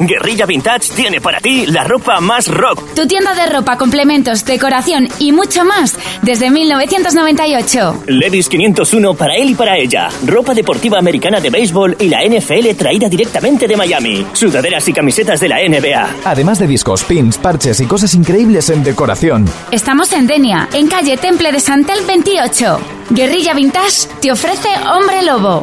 Guerrilla Vintage tiene para ti la ropa más rock. Tu tienda de ropa, complementos, decoración y mucho más desde 1998. Levis 501 para él y para ella. Ropa deportiva americana de béisbol y la NFL traída directamente de Miami. Sudaderas y camisetas de la NBA. Además de discos, pins, parches y cosas increíbles en decoración. Estamos en Denia, en calle Temple de Santel 28. Guerrilla Vintage te ofrece Hombre Lobo.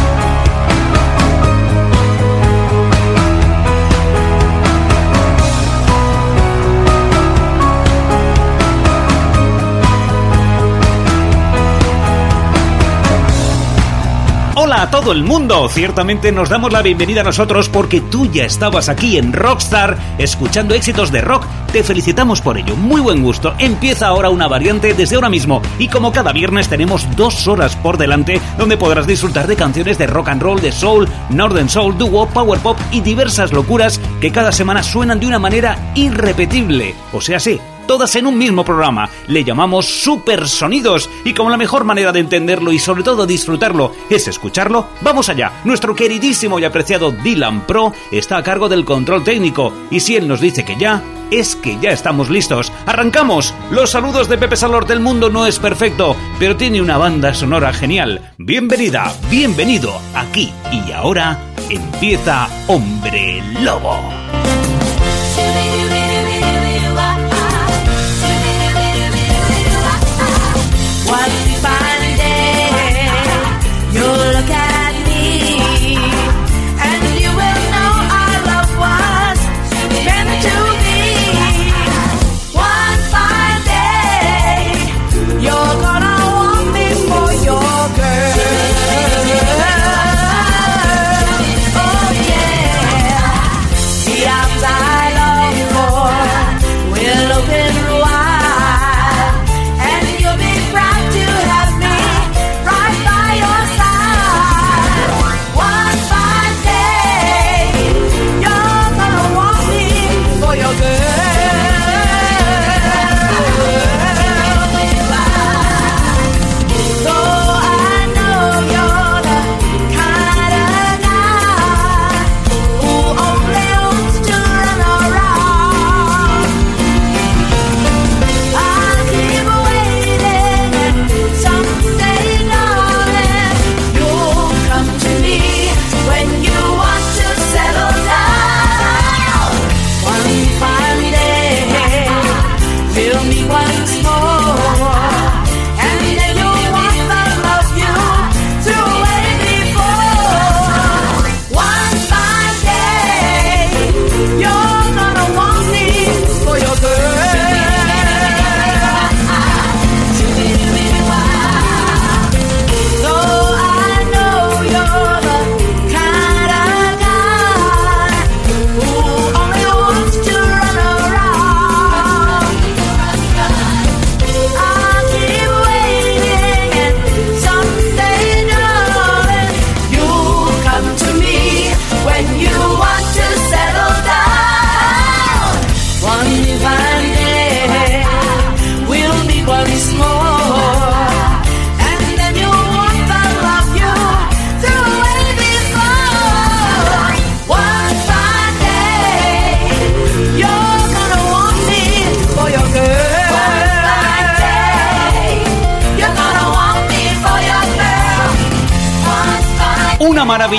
Hola a todo el mundo. Ciertamente nos damos la bienvenida a nosotros porque tú ya estabas aquí en Rockstar escuchando éxitos de rock. Te felicitamos por ello. Muy buen gusto. Empieza ahora una variante desde ahora mismo. Y como cada viernes tenemos dos horas por delante donde podrás disfrutar de canciones de rock and roll, de soul, northern soul, duo, power pop y diversas locuras que cada semana suenan de una manera irrepetible. O sea, sí todas en un mismo programa. Le llamamos Super Sonidos y como la mejor manera de entenderlo y sobre todo disfrutarlo es escucharlo, vamos allá. Nuestro queridísimo y apreciado Dylan Pro está a cargo del control técnico y si él nos dice que ya, es que ya estamos listos. ¡Arrancamos! Los saludos de Pepe Salor del Mundo no es perfecto, pero tiene una banda sonora genial. Bienvenida, bienvenido aquí y ahora empieza Hombre Lobo.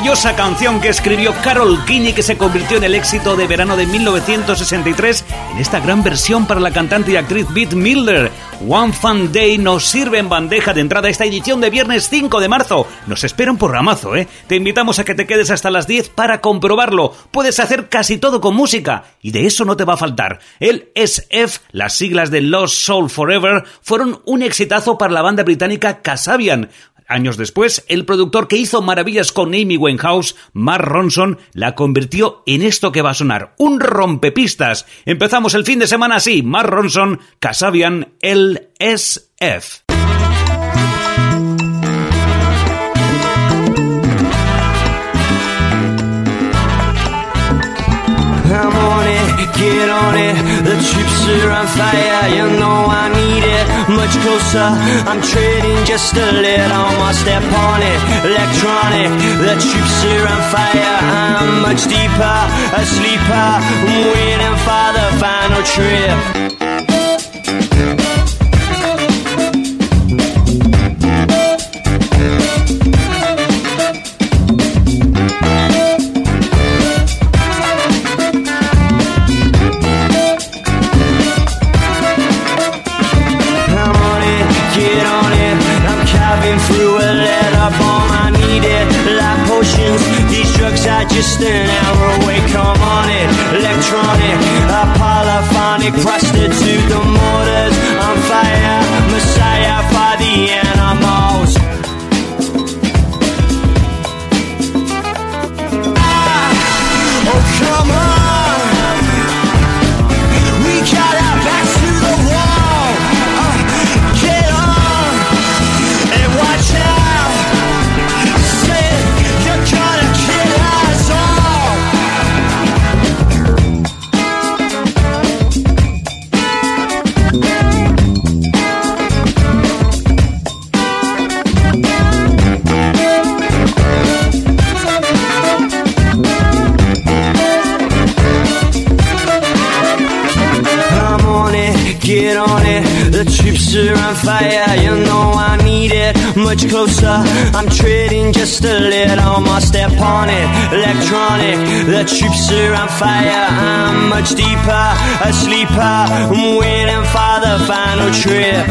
Maravillosa canción que escribió Carol King y que se convirtió en el éxito de verano de 1963 en esta gran versión para la cantante y actriz Bette Miller. One Fun Day nos sirve en bandeja de entrada esta edición de viernes 5 de marzo. Nos espera un programazo, ¿eh? Te invitamos a que te quedes hasta las 10 para comprobarlo. Puedes hacer casi todo con música y de eso no te va a faltar. El SF, las siglas de Lost Soul Forever, fueron un exitazo para la banda británica Casabian. Años después, el productor que hizo maravillas con Amy Winehouse, Mark Ronson, la convirtió en esto que va a sonar, un rompepistas. Empezamos el fin de semana así, Mark Ronson, Casabian, LSF. I'm on it, get on it, the chips are on fire, you know I need it. Much closer. I'm trading just a little more step on it. Electronic, the troops are on fire. I'm much deeper, a sleeper. Waiting for the final trip. Just an hour away. Come on in, electronic, a polyphonic prostitute. The mortars on fire, messiah for the animals. Ah, are on fire, you know I need it much closer. I'm trading just a little more step on it. Electronic, the troops are on fire. I'm much deeper, a sleeper. I'm waiting for the final trip.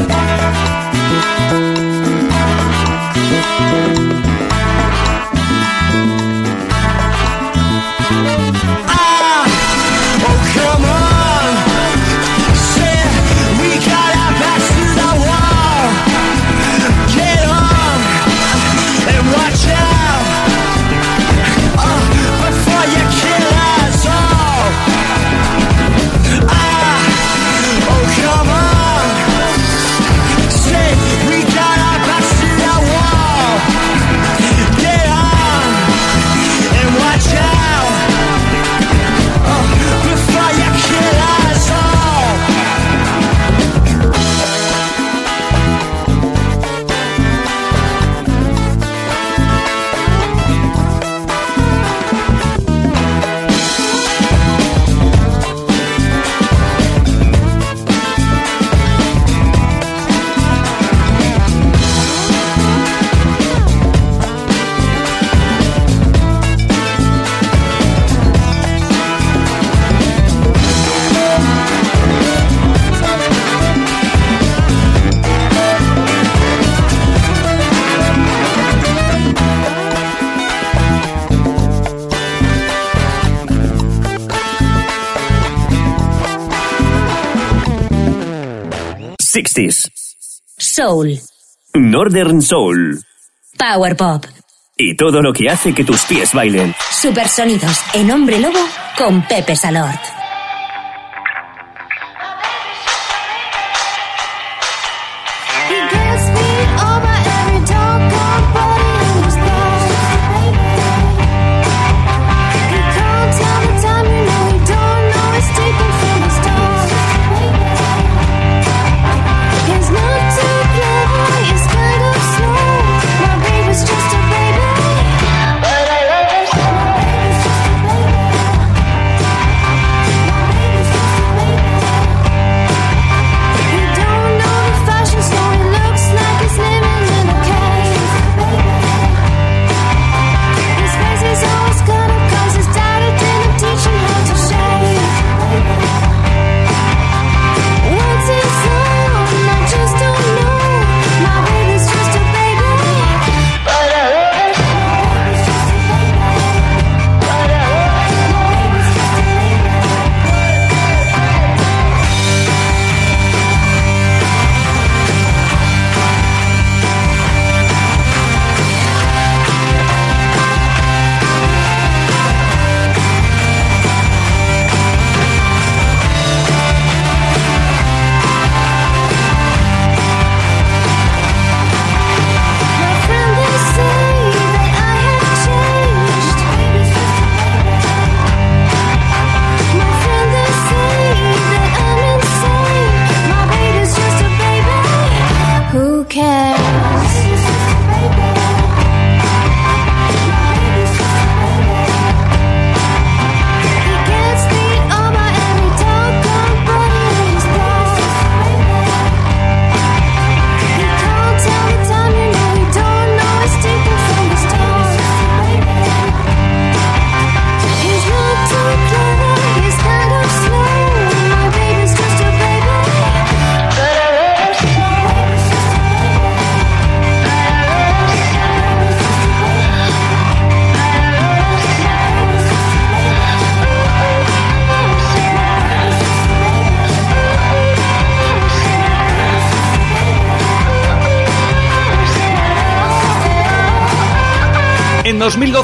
Soul. Northern Soul. Power Pop. Y todo lo que hace que tus pies bailen. Supersonidos en Hombre Lobo con Pepe Salort.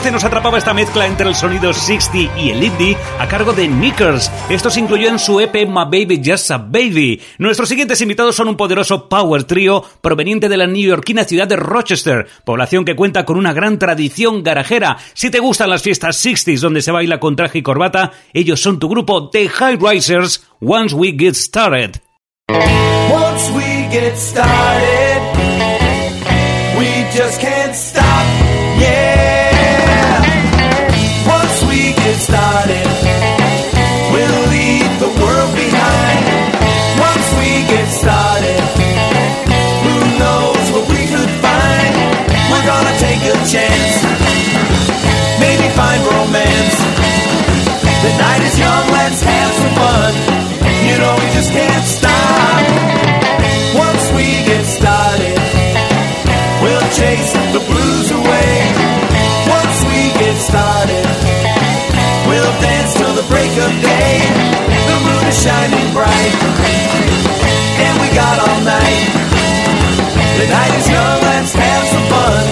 2012 nos atrapaba esta mezcla entre el sonido 60 y el indie a cargo de Nickers. Esto se incluyó en su EP My Baby Just a Baby. Nuestros siguientes invitados son un poderoso power trio proveniente de la neoyorquina ciudad de Rochester, población que cuenta con una gran tradición garajera. Si te gustan las fiestas 60s donde se baila con traje y corbata, ellos son tu grupo The High Risers Once We Get Started. Once we get started, we just can't stop. The night is young, let's have some fun. You know we just can't stop. Once we get started, we'll chase the blues away. Once we get started, we'll dance till the break of day. The moon is shining bright, and we got all night. The night is young, let's have some fun.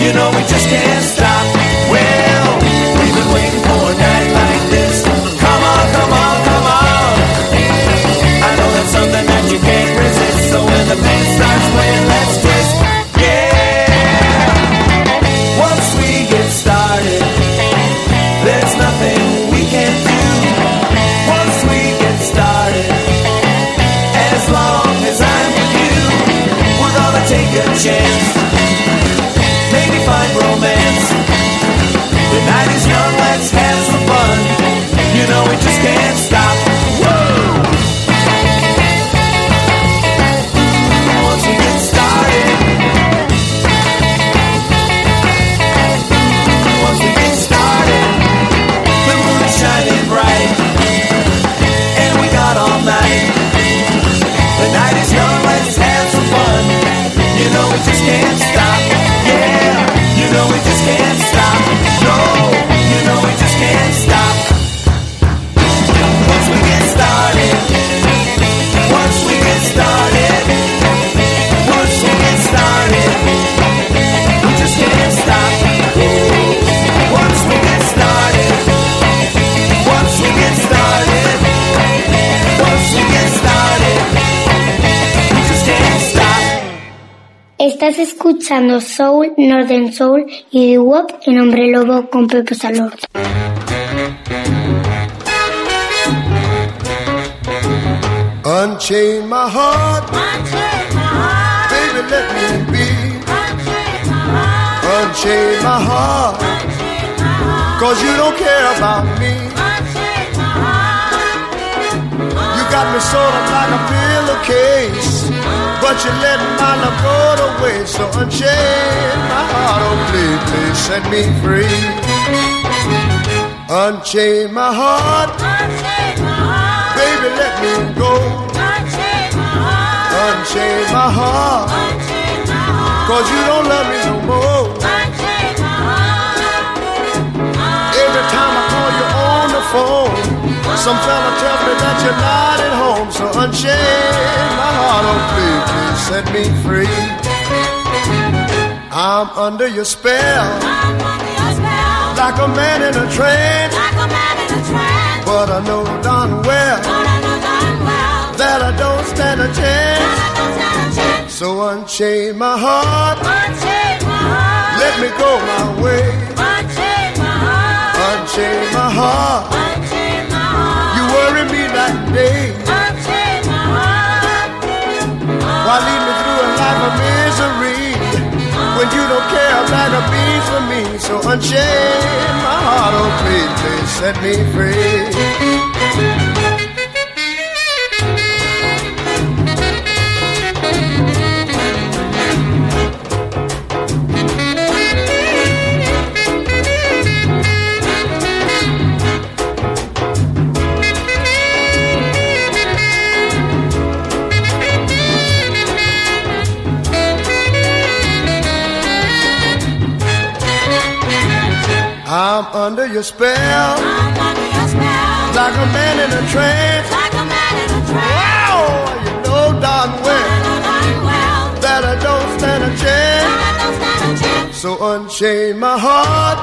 You know we just can't stop. Yeah. Escuchando Soul, Northern Soul y The Wop en Hombre Lobo con Pepe Salor. Unchain my heart. Baby, let me be. Unchain my heart. Cause you don't care about me. You got me sort of like a pillowcase. But you let my love go to waste. So unchain my heart. Oh, please, please set me free. Unchain my heart. Baby, let me go. Unchain my heart. Cause you don't love me no more. Some fella tells me that you're not at home. So unchain my heart, oh please, please set me free. I'm under your spell, like a man in a trance. But I know darn well that I don't stand a chance. So unchain my heart, let me go my way. Unchain my heart, you Why lead me through a life of misery when you don't care a bag of beans for me? So unchain my heart, oh please, please set me free. I'm under your spell. Like a man in a trance. Wow, you know darn well that I don't stand a chance. So unchain my heart.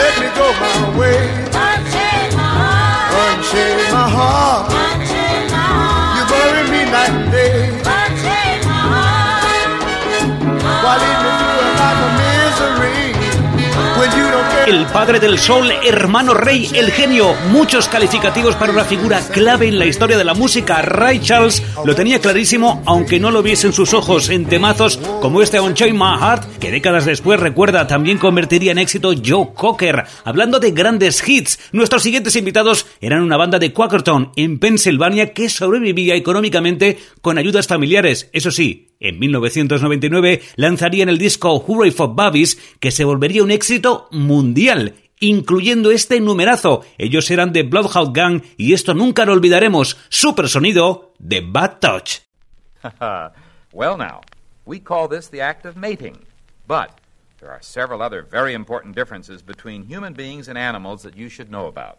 Let me go my way. Unchain my heart. You bury me night and day. Why lead me through a El padre del sol, hermano rey, el genio. Muchos calificativos para una figura clave en la historia de la música. Ray Charles lo tenía clarísimo, aunque no lo viese en sus ojos, en temazos como este Unchain My Heart, que décadas después, recuerda, también convertiría en éxito Joe Cocker. Hablando de grandes hits, nuestros siguientes invitados eran una banda de Quakertown, en Pensilvania, que sobrevivía económicamente con ayudas familiares. Eso sí, en 1999 lanzarían el disco Hooray for Babies, que se volvería un éxito mundial, incluyendo este numerazo. Ellos eran de Bloodhound Gang y esto nunca lo olvidaremos, super sonido de Bad Touch. well, now, we call this the act of mating. But there are several other very important differences between human beings and animals that you should know about.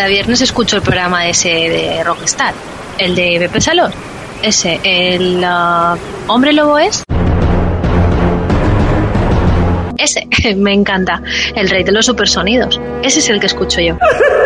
Cada viernes escucho el programa ese de Rockstar, el de Pepe Salón. Ese, el ah, hombre lobo es. Ese, me encanta. El rey de los supersonidos. Ese es el que escucho yo.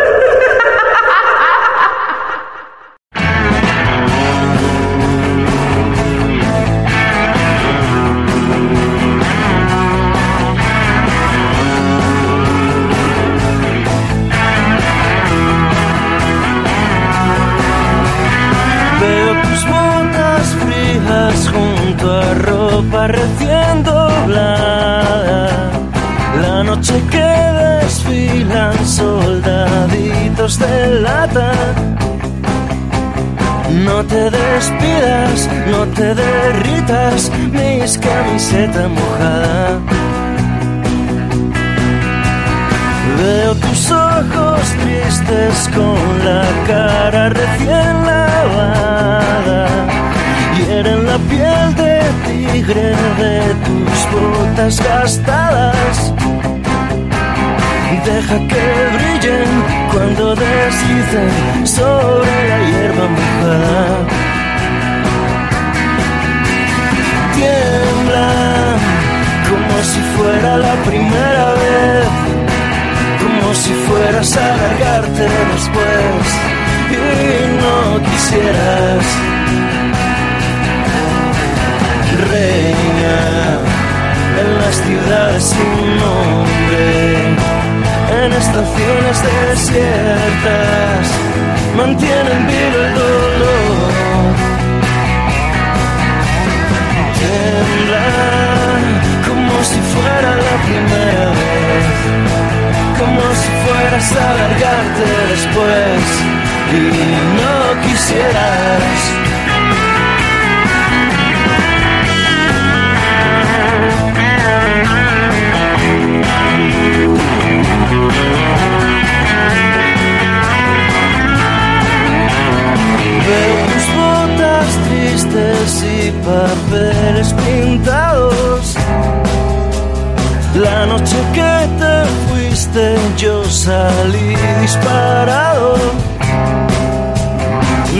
mojada. Veo tus ojos tristes con la cara recién lavada. Hieren la piel de tigre de tus botas gastadas. Deja que brillen cuando deslicen sobre la hierba mojada. Fuera la primera vez como si fueras a largarte después y no quisieras. Reina en las ciudades sin nombre, en estaciones desiertas, mantienen vivo el dolor. Tiembla la primera vez como si fueras a largarte después y no quisieras. Salí disparado.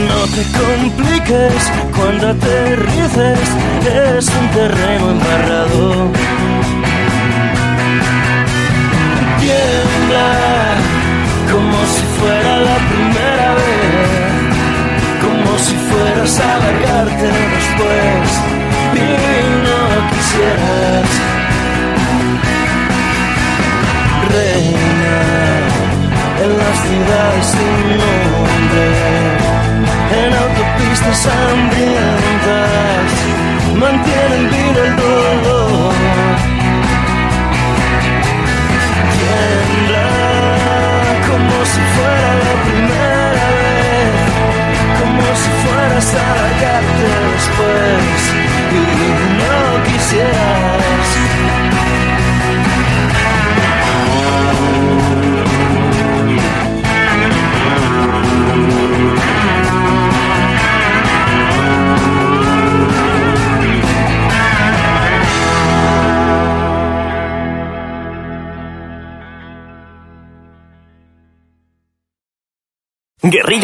No te compliques cuando aterrices, es un terreno embarrado. Tiembla como si fuera la primera vez, como si fueras a largarte después y no quisieras. las sin nombre, en autopistas hambrientas, mantienen vivo el dolor. Tiembla como si fuera la primera vez, como si fueras a largarte después y no quisieras.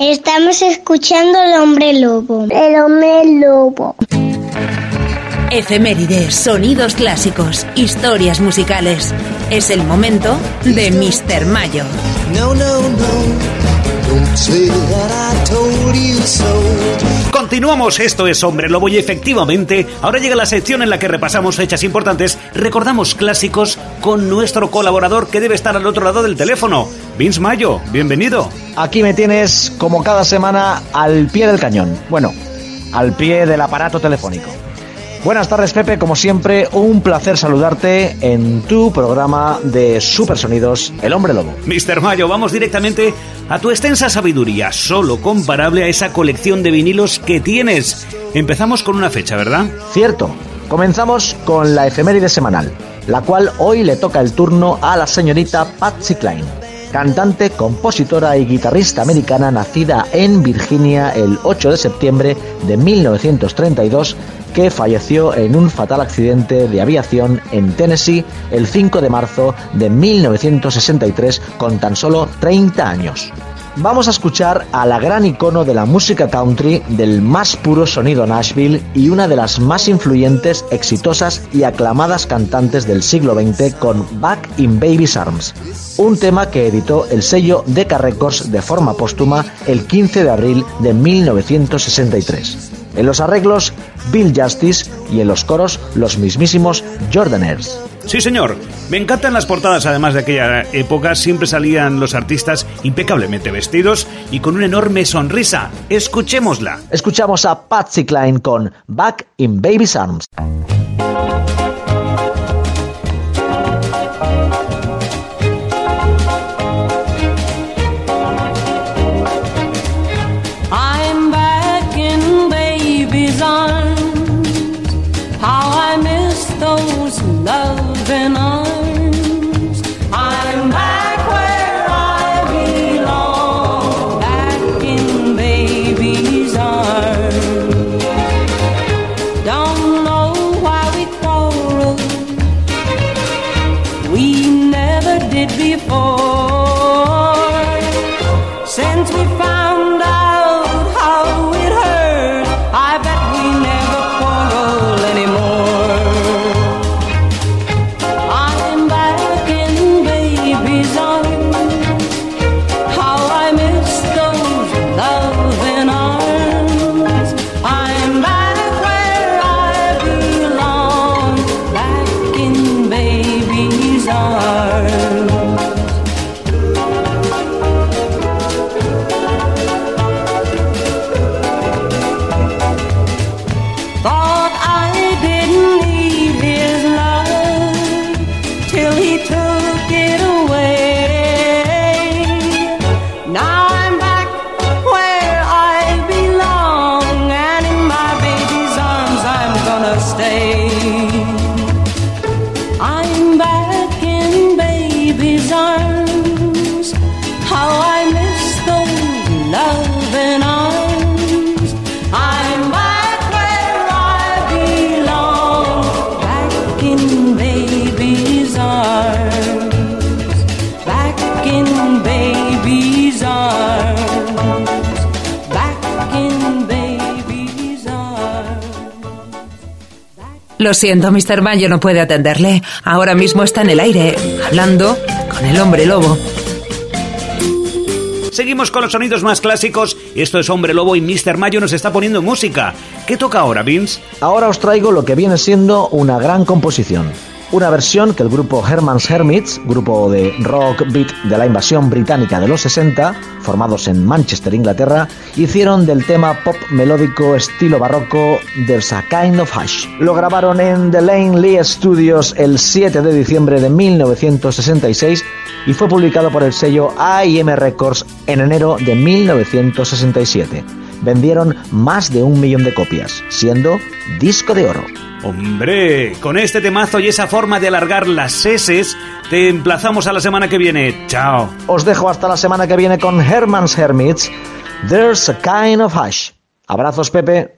Estamos escuchando el hombre lobo. El hombre lobo. Efemérides, sonidos clásicos, historias musicales. Es el momento de Mr. Mayo. No, no, no. Don't say that I told you so. Continuamos, esto es Hombre Lobo y efectivamente, ahora llega la sección en la que repasamos fechas importantes, recordamos clásicos con nuestro colaborador que debe estar al otro lado del teléfono. Vince Mayo, bienvenido. Aquí me tienes, como cada semana, al pie del cañón. Bueno, al pie del aparato telefónico. Buenas tardes, Pepe. Como siempre, un placer saludarte en tu programa de Supersonidos, El Hombre Lobo. Mr. Mayo, vamos directamente a tu extensa sabiduría, solo comparable a esa colección de vinilos que tienes. Empezamos con una fecha, ¿verdad? Cierto. Comenzamos con la efeméride semanal, la cual hoy le toca el turno a la señorita Patsy Cline, cantante, compositora y guitarrista americana nacida en Virginia el 8 de septiembre de 1932, que falleció en un fatal accidente de aviación en Tennessee el 5 de marzo de 1963 con tan solo 30 años. Vamos a escuchar a la gran icono de la música country del más puro sonido Nashville y una de las más influyentes, exitosas y aclamadas cantantes del siglo XX con Back in Baby's Arms, un tema que editó el sello Decca Records de forma póstuma el 15 de abril de 1963. En los arreglos, Bill Justice y en los coros, los mismísimos Jordaners. Sí, señor. Me encantan las portadas, además de aquella época, siempre salían los artistas impecablemente vestidos y con una enorme sonrisa. Escuchémosla. Escuchamos a Patsy Cline con Back in Baby's Arms. Lo siento, Mr. Mayo no puede atenderle. Ahora mismo está en el aire, hablando con el hombre lobo. Seguimos con los sonidos más clásicos. Esto es Hombre Lobo y Mr. Mayo nos está poniendo música. ¿Qué toca ahora, Vince? Ahora os traigo lo que viene siendo una gran composición. Una versión que el grupo Herman's Hermits, grupo de rock beat de la invasión británica de los 60, formados en Manchester, Inglaterra, hicieron del tema pop melódico estilo barroco There's a Kind of Hush. Lo grabaron en The Lane Lee Studios el 7 de diciembre de 1966 y fue publicado por el sello AIM Records en enero de 1967. Vendieron más de un millón de copias, siendo disco de oro. Hombre, con este temazo y esa forma de alargar las S, te emplazamos a la semana que viene. Chao. Os dejo hasta la semana que viene con Herman's Hermits. There's a kind of hush. Abrazos, Pepe.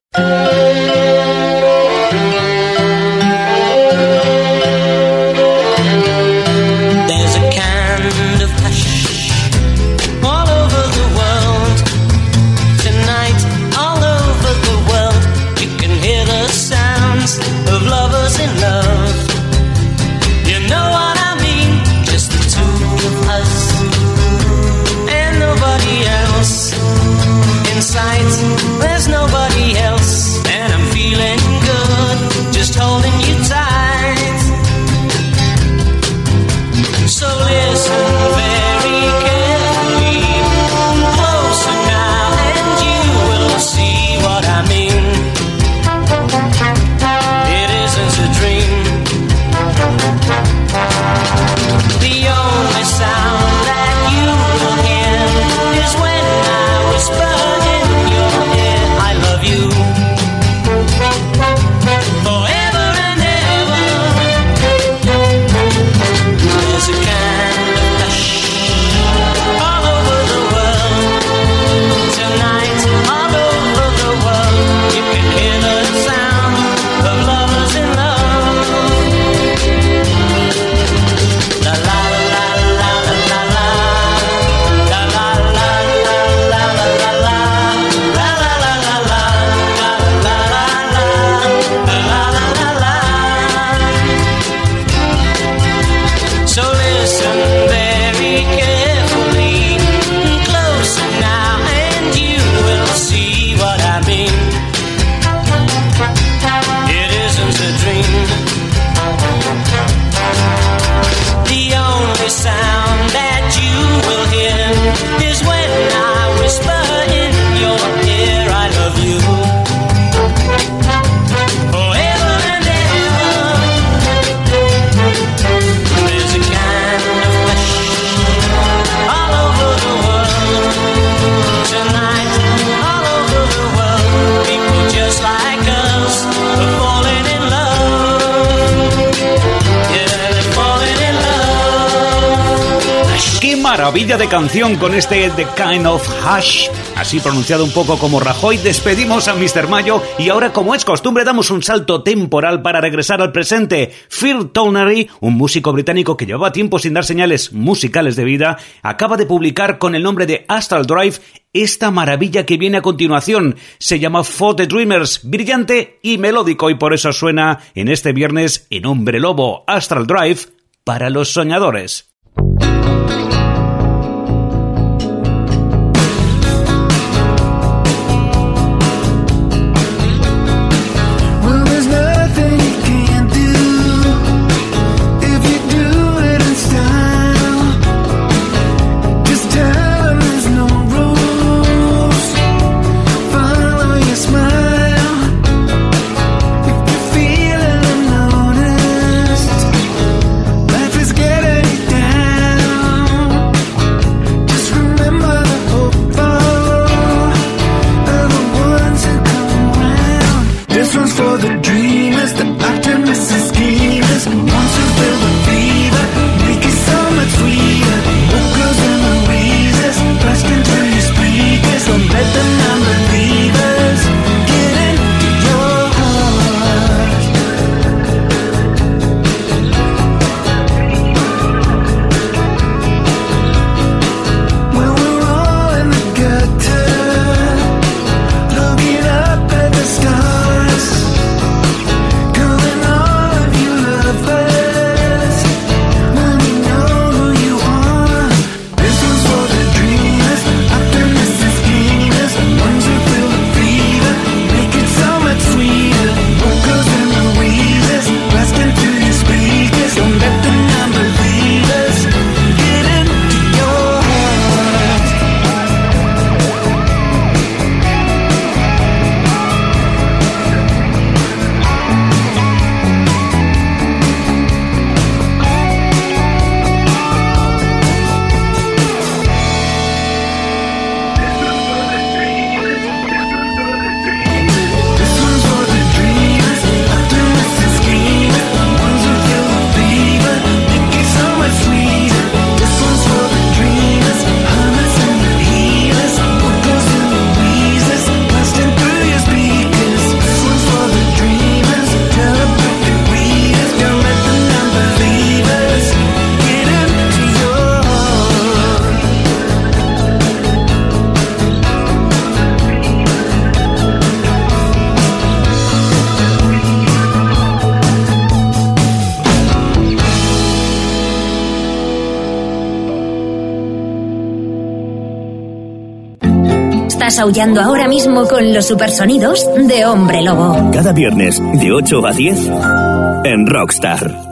Maravilla de canción con este The Kind of Hush! Así pronunciado un poco como Rajoy, despedimos a Mr. Mayo y ahora, como es costumbre, damos un salto temporal para regresar al presente. Phil Tonery, un músico británico que llevaba tiempo sin dar señales musicales de vida, acaba de publicar con el nombre de Astral Drive esta maravilla que viene a continuación. Se llama For the Dreamers, brillante y melódico y por eso suena en este viernes en Hombre Lobo Astral Drive para los soñadores. Estás aullando ahora mismo con los supersonidos de Hombre Lobo. Cada viernes, de 8 a 10, en Rockstar.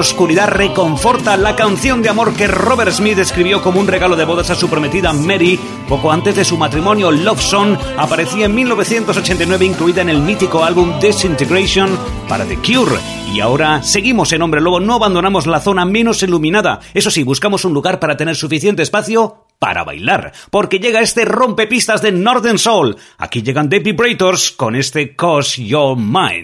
Oscuridad reconforta la canción de amor que Robert Smith escribió como un regalo de bodas a su prometida Mary poco antes de su matrimonio Love Song aparecía en 1989 incluida en el mítico álbum Disintegration para The Cure. Y ahora seguimos en Hombre Lobo, no abandonamos la zona menos iluminada. Eso sí, buscamos un lugar para tener suficiente espacio para bailar, porque llega este rompepistas de Northern Soul. Aquí llegan The Vibrators con este Cause You're Mine.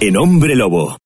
En Hombre Lobo.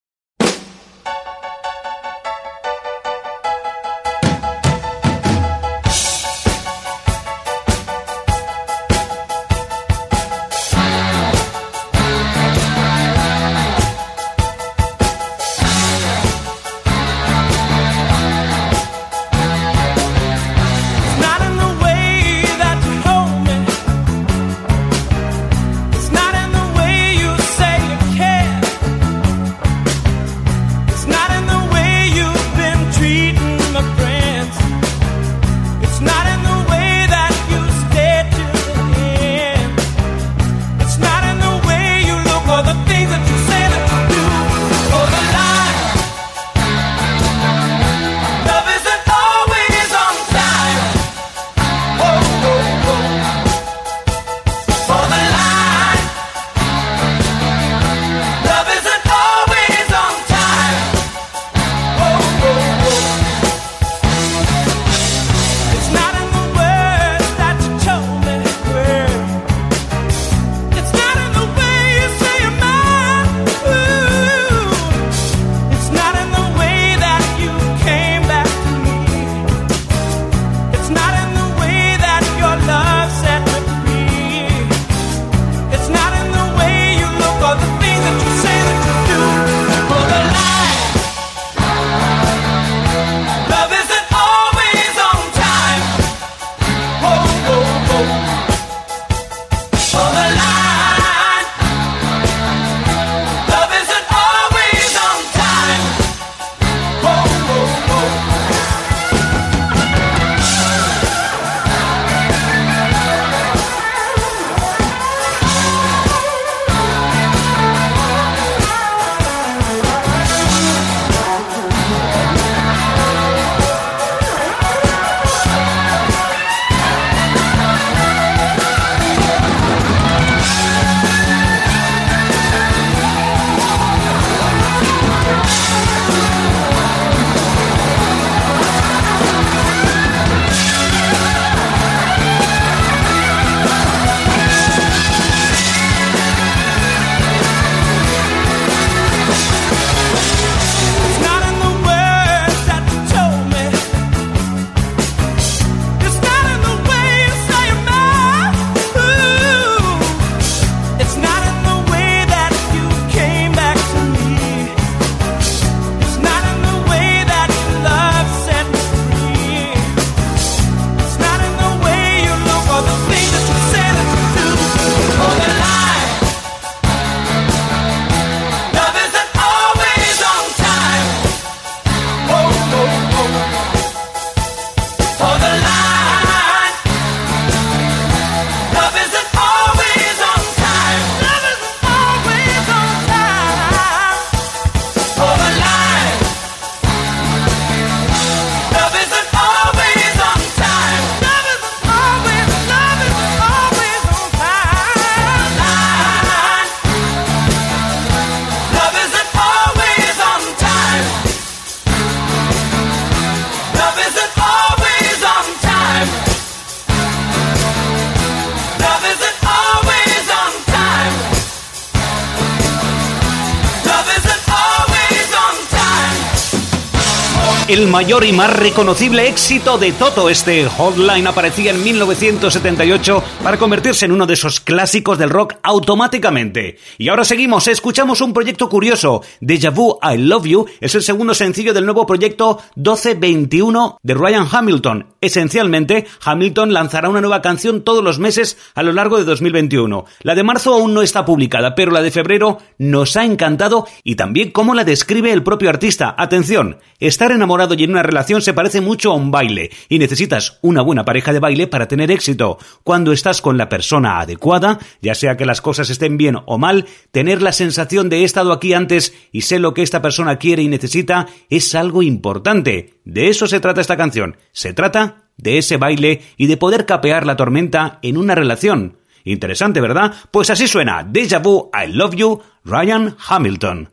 Mayor y más reconocible éxito de Toto, este Hotline aparecía en 1978 para convertirse en uno de esos clásicos del rock automáticamente. Y ahora seguimos, escuchamos un proyecto curioso, Deja Vu I Love You, es el segundo sencillo del nuevo proyecto 1221 de Ryan Hamilton. Esencialmente, Hamilton lanzará una nueva canción todos los meses a lo largo de 2021. La de marzo aún no está publicada, pero la de febrero nos ha encantado y también cómo la describe el propio artista. Atención, estar enamorado en una relación se parece mucho a un baile y necesitas una buena pareja de baile para tener éxito. Cuando estás con la persona adecuada, ya sea que las cosas estén bien o mal, tener la sensación de he estado aquí antes y sé lo que esta persona quiere y necesita es algo importante. De eso se trata esta canción. Se trata de ese baile y de poder capear la tormenta en una relación. Interesante, ¿verdad? Pues así suena Deja Vu I Love You, Ryan Hamilton.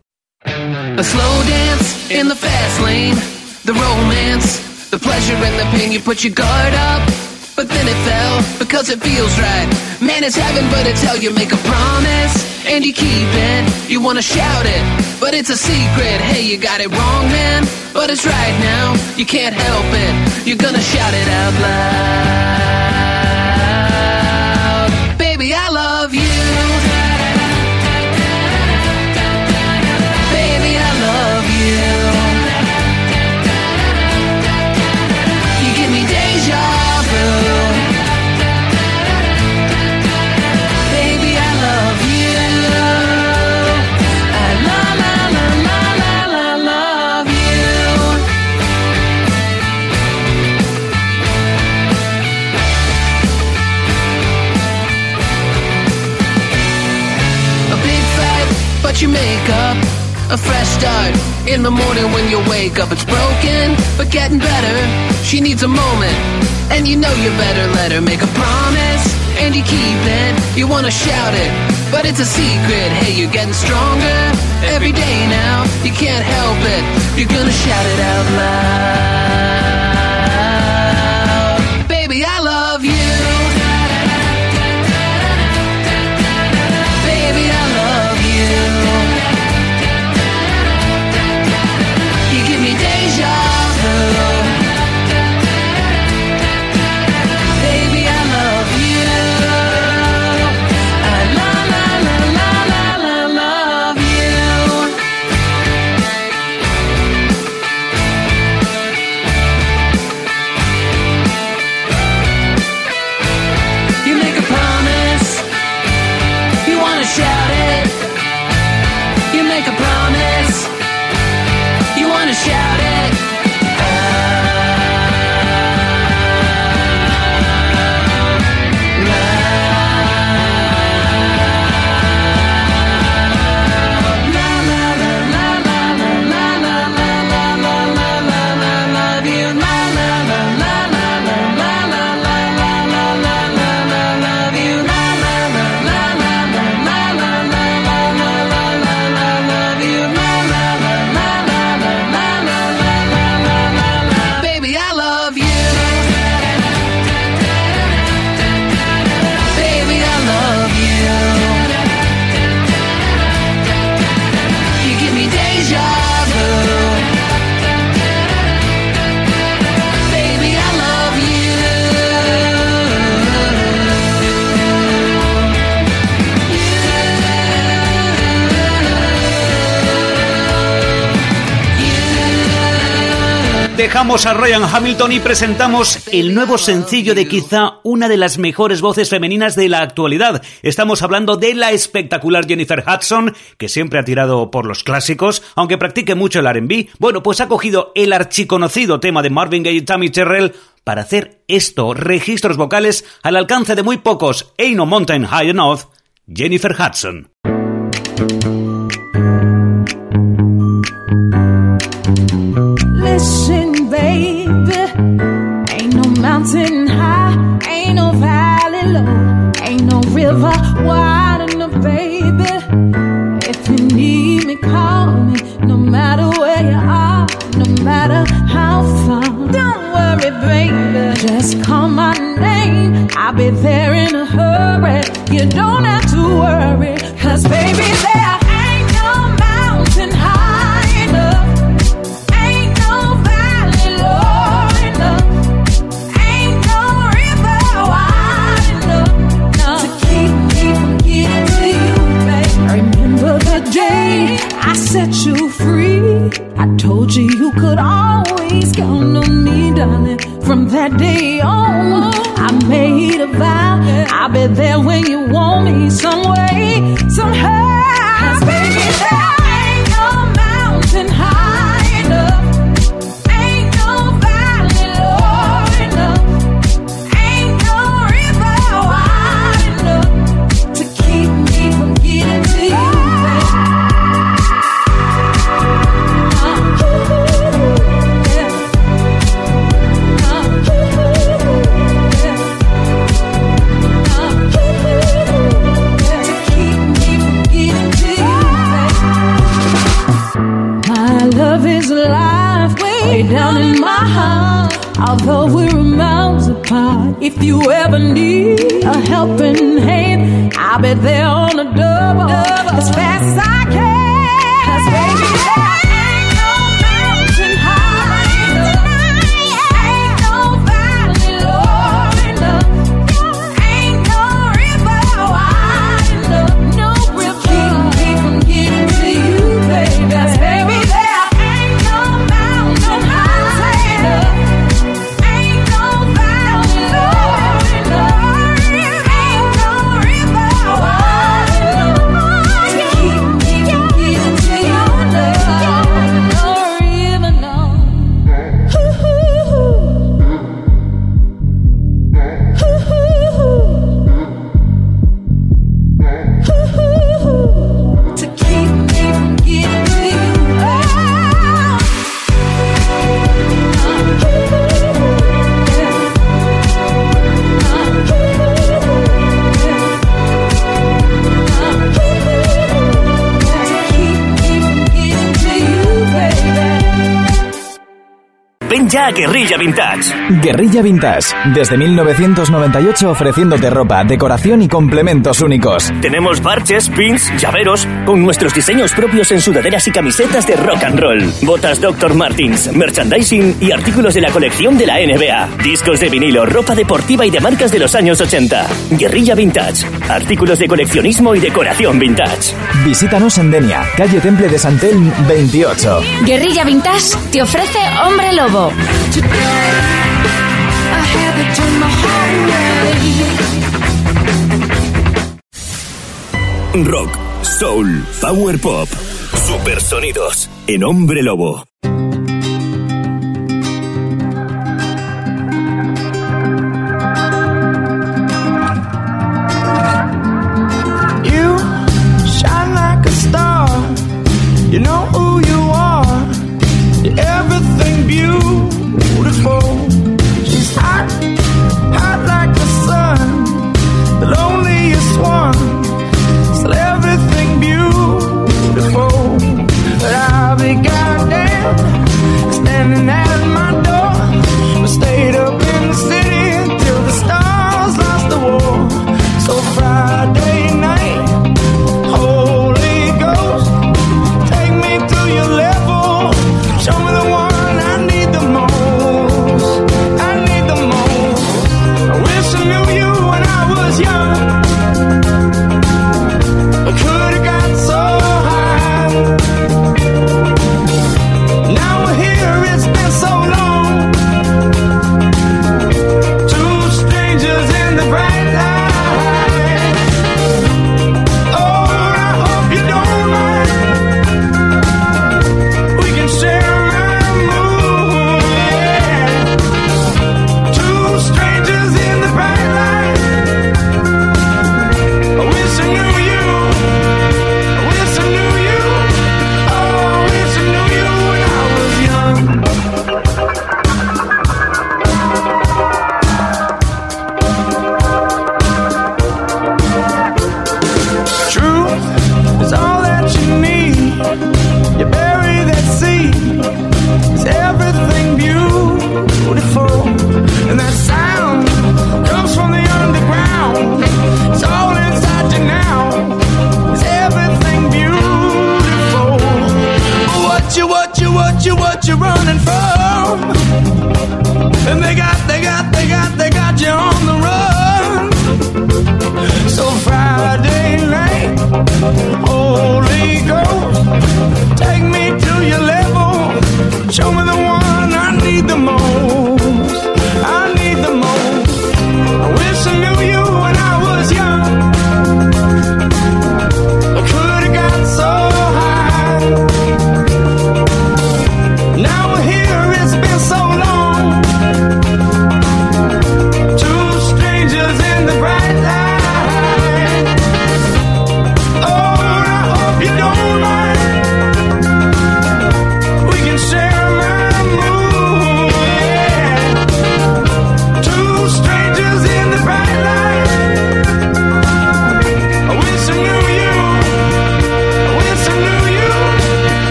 The romance, the pleasure and the pain. You put your guard up. but then it fell because it feels right. Man, it's heaven, but it's hell. You make a promise and you keep it. You wanna shout it, but it's a secret. Hey, you got it wrong, man, but it's right now. You can't help it. You're gonna shout it out loud. Up. It's broken, but getting better. She needs a moment, and you know you better let her make a promise, and you keep it. You wanna shout it, but it's a secret. Hey, you're getting stronger every day now. You can't help it. You're gonna shout it out loud. Dejamos a Ryan Hamilton y presentamos el nuevo sencillo de quizá una de las mejores voces femeninas de la actualidad. Estamos hablando de la espectacular Jennifer Hudson, que siempre ha tirado por los clásicos, aunque practique mucho el R&B. Bueno, pues ha cogido el archiconocido tema de Marvin Gaye y Tammy Terrell para hacer esto, registros vocales al alcance de muy pocos. Ain't no mountain high enough. Jennifer Hudson. Matter where you are, no matter how far. Don't worry, baby, just call my name, I'll be there in a hurry. You don't Guerrilla Vintage. Guerrilla Vintage, desde 1998 ofreciéndote ropa, decoración y complementos únicos. Tenemos parches, pins, llaveros, con nuestros diseños propios en sudaderas y camisetas de rock and roll, botas Dr. Martins, merchandising y artículos de la colección de la NBA, discos de vinilo, ropa deportiva y de marcas de los años 80. Guerrilla Vintage, artículos de coleccionismo y decoración vintage. Visítanos en Denia, calle Temple de Santel 28. Guerrilla Vintage te ofrece Hombre Lobo. Rock, soul, power pop, supersonidos en Hombre Lobo. who you are. You're everything beautiful. She's hot, hot like the sun, but only loneliest one.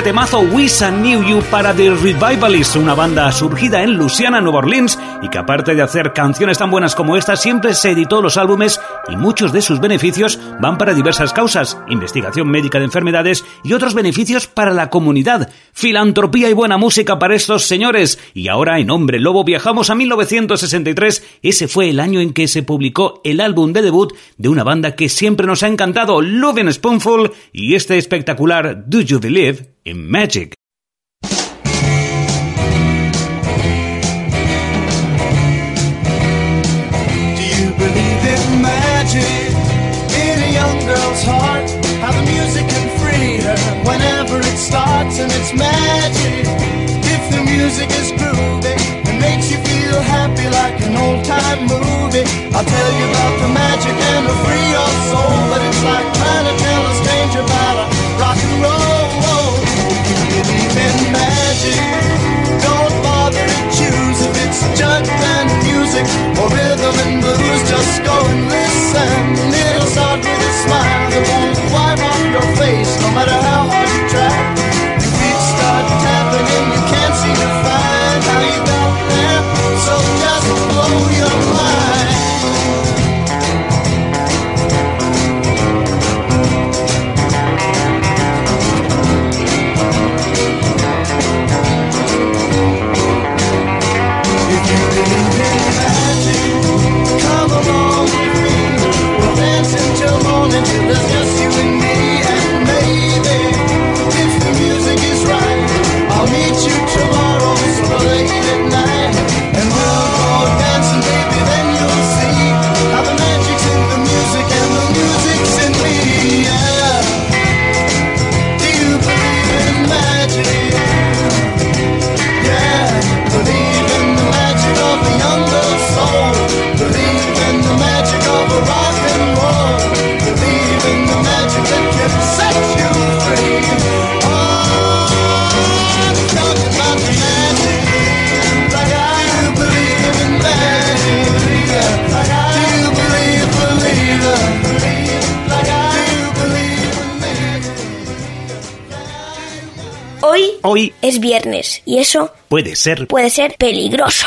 este temazo Wish I New You para The Revivalists, una banda surgida en Luciana, Nueva Orleans, y que aparte de hacer canciones tan buenas como esta, siempre se editó los álbumes y muchos de sus beneficios van para diversas causas, investigación médica de enfermedades y otros beneficios para la comunidad. Filantropía y buena música para estos señores. Y ahora en Hombre Lobo viajamos a 1963. Ese fue el año en que se publicó el álbum de debut de una banda que siempre nos ha encantado, Love and Spoonful, y este espectacular Do You Believe in Magic. starts and it's magic. If the music is groovy, it makes you feel happy like an old time movie. I'll tell you about the magic. y eso puede ser puede ser peligroso.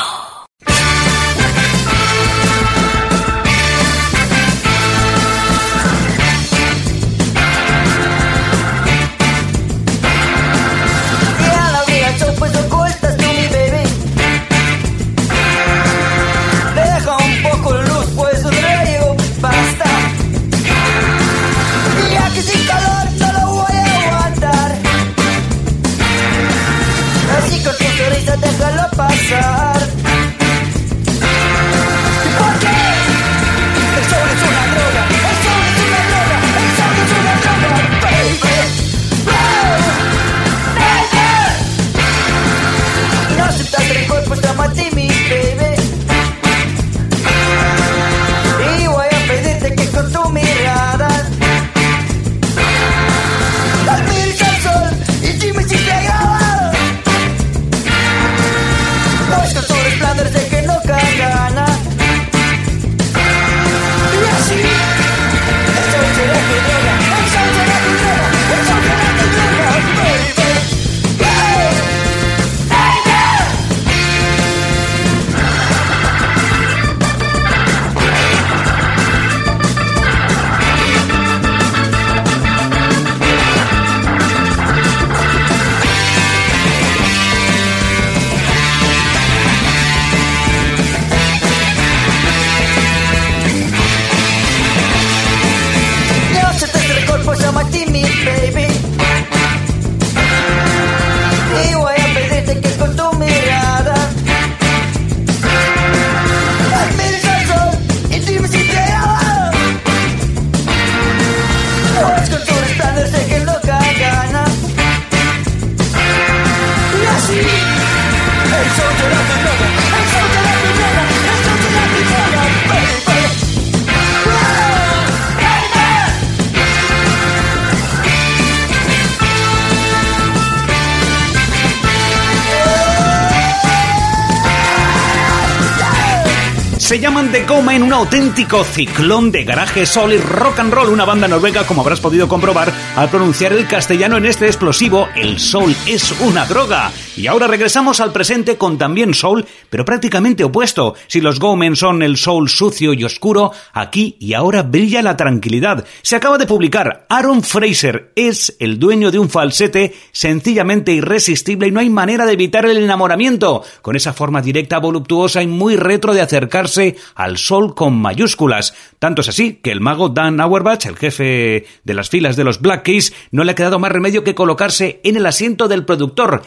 Auténtico ciclón de garaje soul y rock and roll, una banda noruega como habrás podido comprobar al pronunciar el castellano en este explosivo, el soul es una droga. Y ahora regresamos al presente con también soul, pero prácticamente opuesto. Si los Gomen son el soul sucio y oscuro, aquí y ahora brilla la tranquilidad. Se acaba de publicar, Aaron Fraser es el dueño de un falsete sencillamente irresistible y no hay manera de evitar el enamoramiento, con esa forma directa, voluptuosa y muy retro de acercarse al sol con mayúsculas. Tanto es así que el mago Dan Auerbach, el jefe de las filas de los Black Keys, no le ha quedado más remedio que colocarse en el asiento del productor.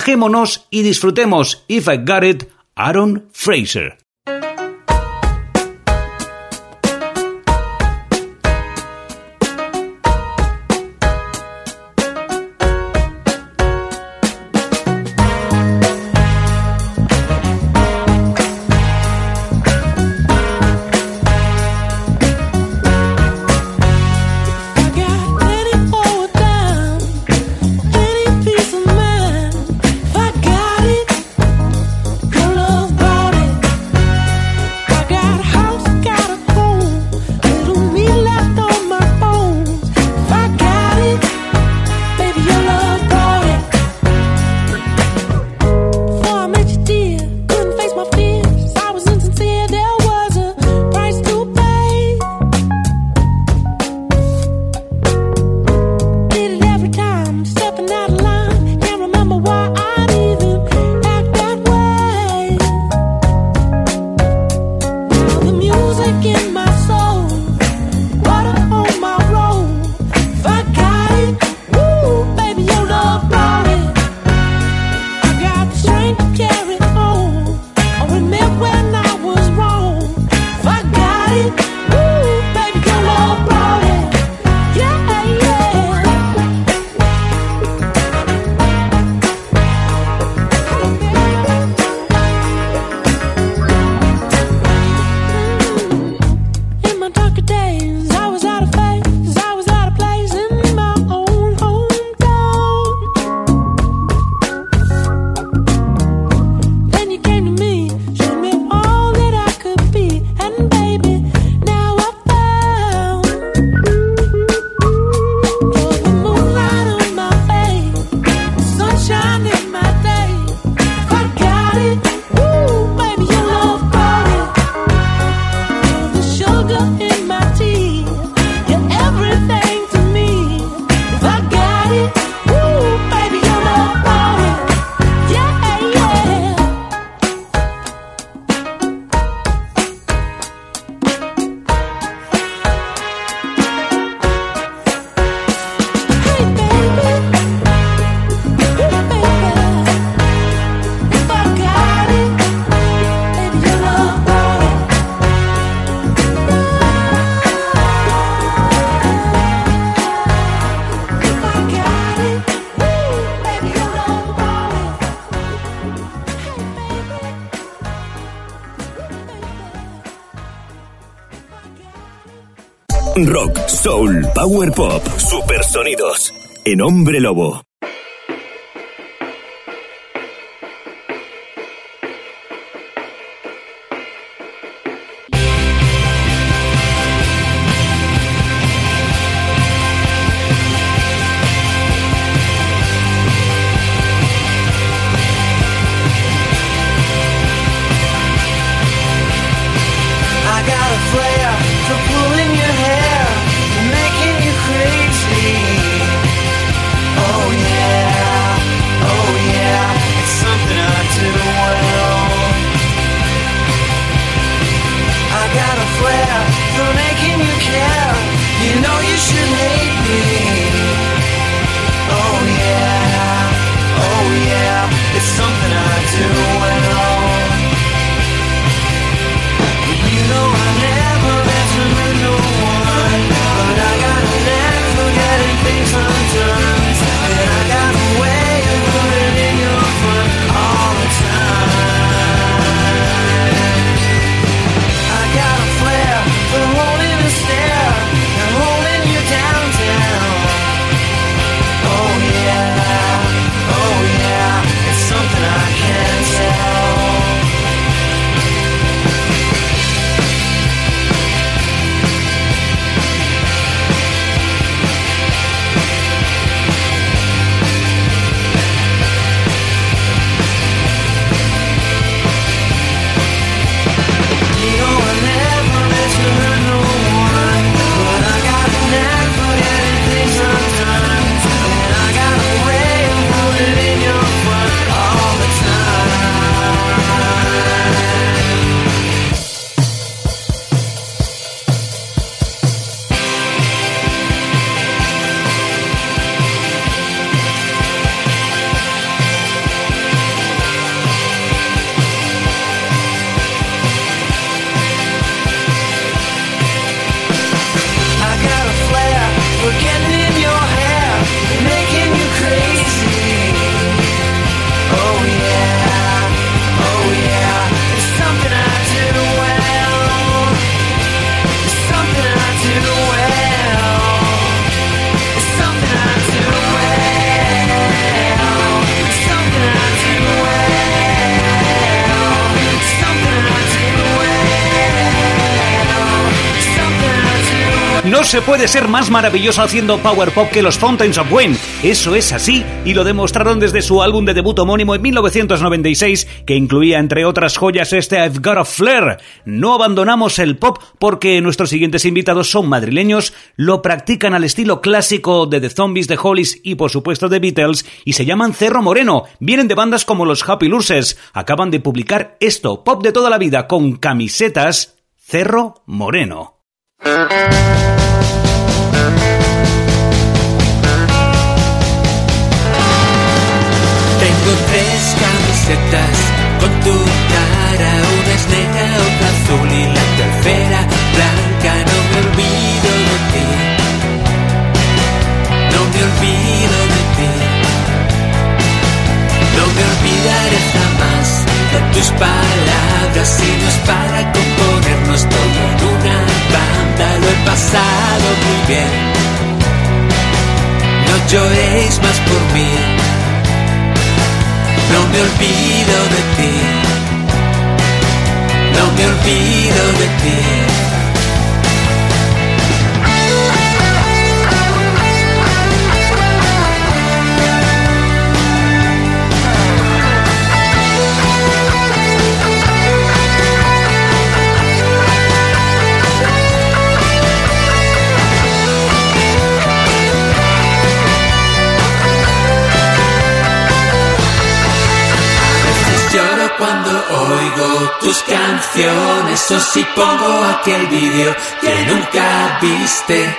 Relajémonos y disfrutemos If I Got It, Aaron Fraser. Soul, power pop, supersonidos. En Hombre Lobo. Se puede ser más maravilloso haciendo power pop que los Fountains of Wayne. Eso es así y lo demostraron desde su álbum de debut homónimo en 1996 que incluía entre otras joyas este I've Got a Flair. No abandonamos el pop porque nuestros siguientes invitados son madrileños, lo practican al estilo clásico de The Zombies, The Hollies y por supuesto The Beatles y se llaman Cerro Moreno. Vienen de bandas como los Happy Lurses. Acaban de publicar esto, pop de toda la vida con camisetas Cerro Moreno. Tengo tres camisetas con tu cara, una es negra, otra azul y la tercera blanca. No me olvido de ti, no me olvido de ti, no me olvidaré jamás de tus palabras. Si no es para componernos todo en una banda, lo he pasado muy bien. No lloréis más por mí. No me olvido de ti. No me olvido de ti. Tus canciones o si pongo aquel vídeo que nunca viste.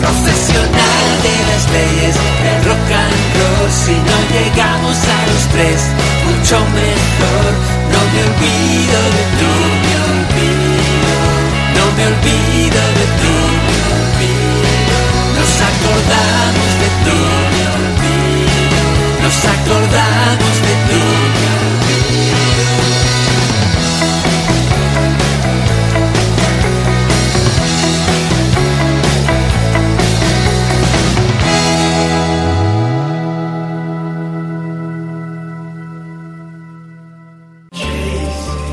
Profesional de las leyes del rock and roll, si no llegamos a los tres, mucho mejor. No me olvido de ti, me olvido, no me olvido de ti, me olvido. Nos acordamos de ti, nos acordamos de.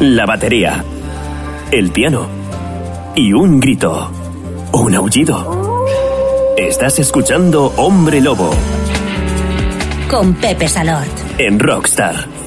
La batería, el piano y un grito, un aullido. Estás escuchando Hombre Lobo Con Pepe Salort. en Rockstar.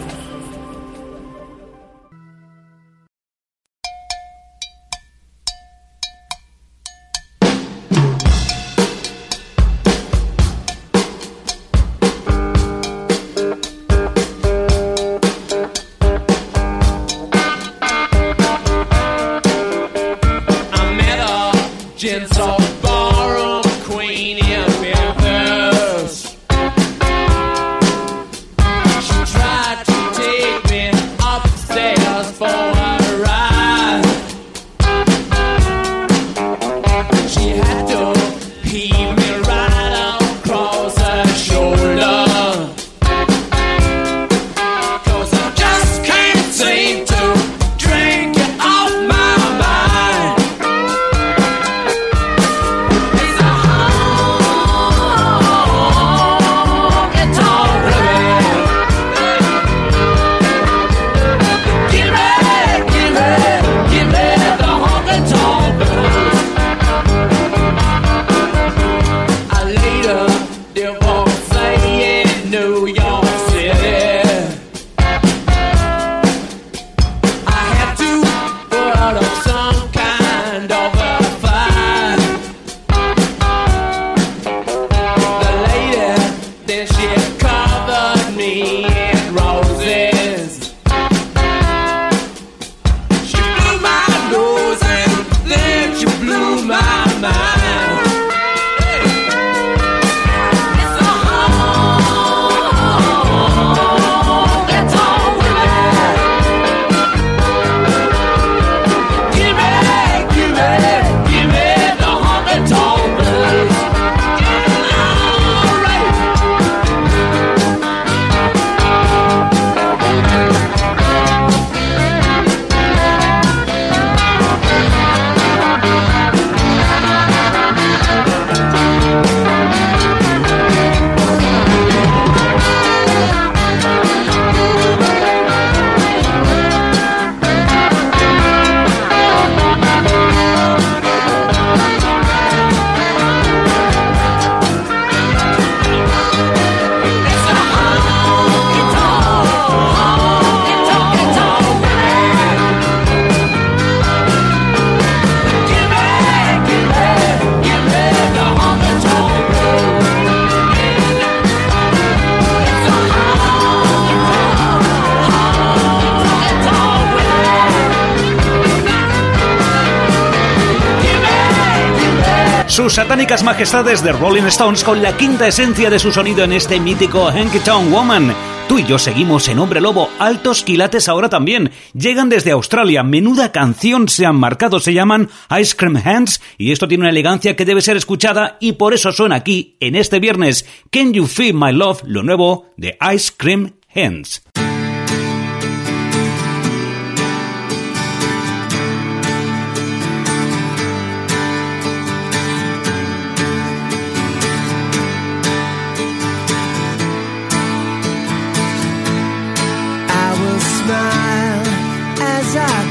Satánicas majestades de Rolling Stones con la quinta esencia de su sonido en este mítico Hanky Town Woman. Tú y yo seguimos en Hombre Lobo, altos quilates ahora también. Llegan desde Australia, menuda canción se han marcado, se llaman Ice Cream Hands y esto tiene una elegancia que debe ser escuchada y por eso suena aquí en este viernes Can You Feel My Love, lo nuevo de Ice Cream Hands.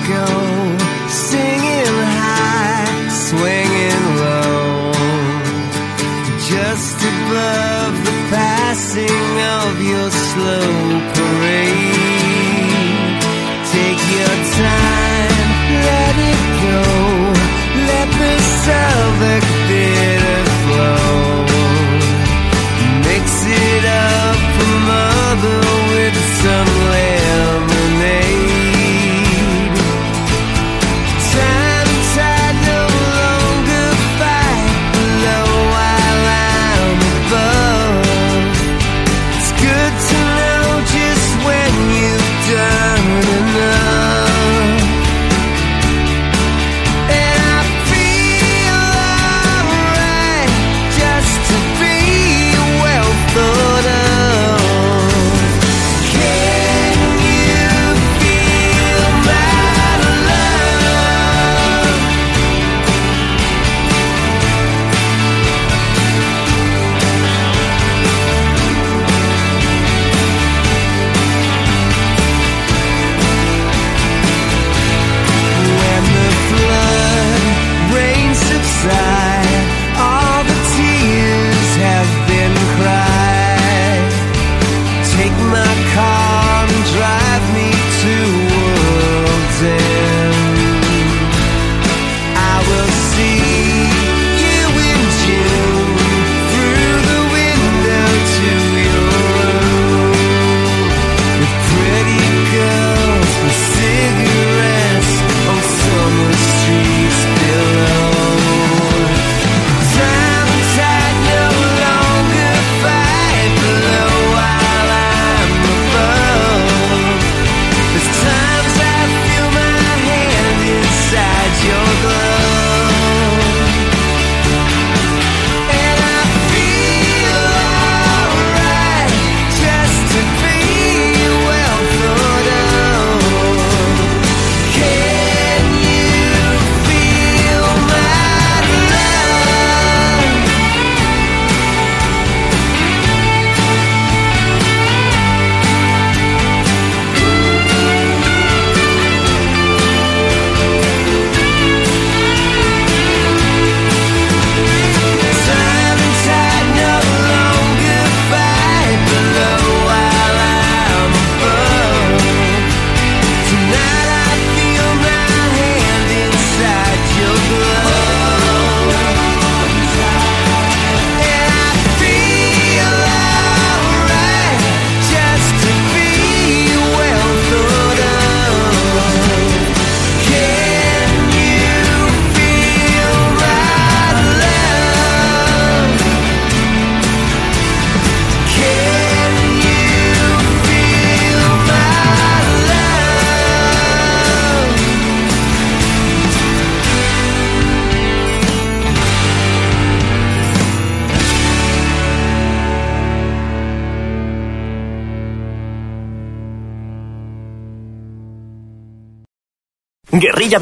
Go, singing high, swinging low, just above the passing of your slow parade. Take your time, let it go, let the Southern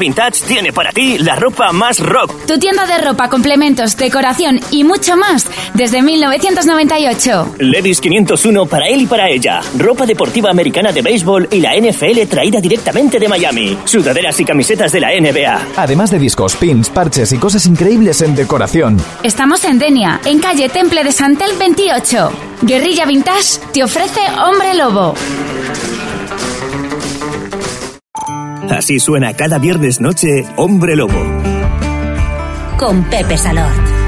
Vintage tiene para ti la ropa más rock. Tu tienda de ropa, complementos, decoración y mucho más desde 1998. Levis 501 para él y para ella. Ropa deportiva americana de béisbol y la NFL traída directamente de Miami. Sudaderas y camisetas de la NBA. Además de discos, pins, parches y cosas increíbles en decoración. Estamos en Denia, en calle Temple de Santel 28. Guerrilla Vintage te ofrece Hombre Lobo. Así suena cada viernes noche Hombre Lobo. Con Pepe Salor.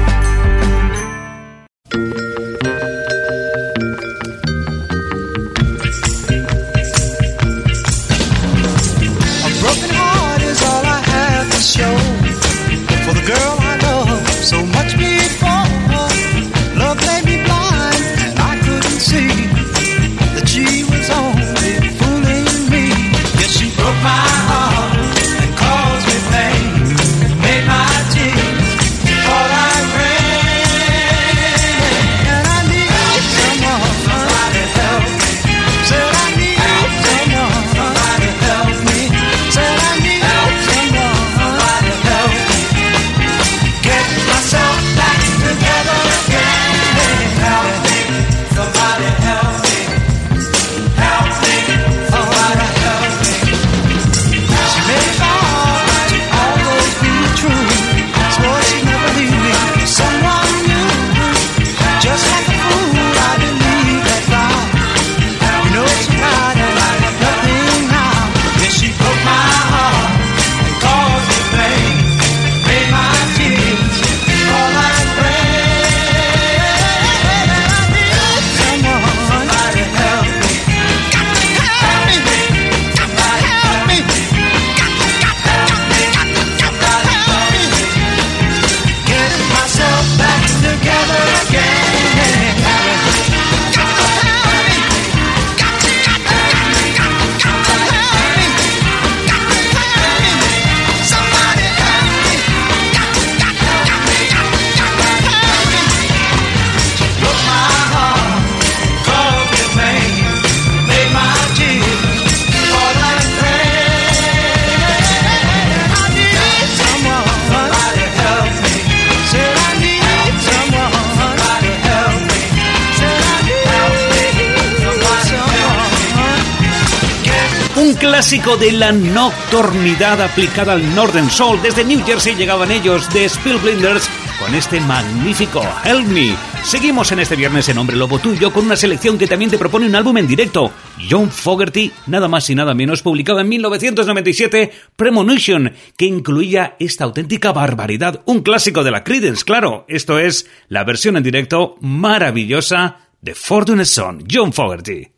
Clásico de la nocturnidad aplicada al Northern Soul. Desde New Jersey llegaban ellos de Spellblinders con este magnífico Help Me. Seguimos en este viernes en Hombre Lobo Tuyo con una selección que también te propone un álbum en directo. John Fogerty, nada más y nada menos, publicado en 1997, Premonition, que incluía esta auténtica barbaridad, un clásico de la Creedence, claro. Esto es la versión en directo maravillosa de Fortune Son, John Fogerty.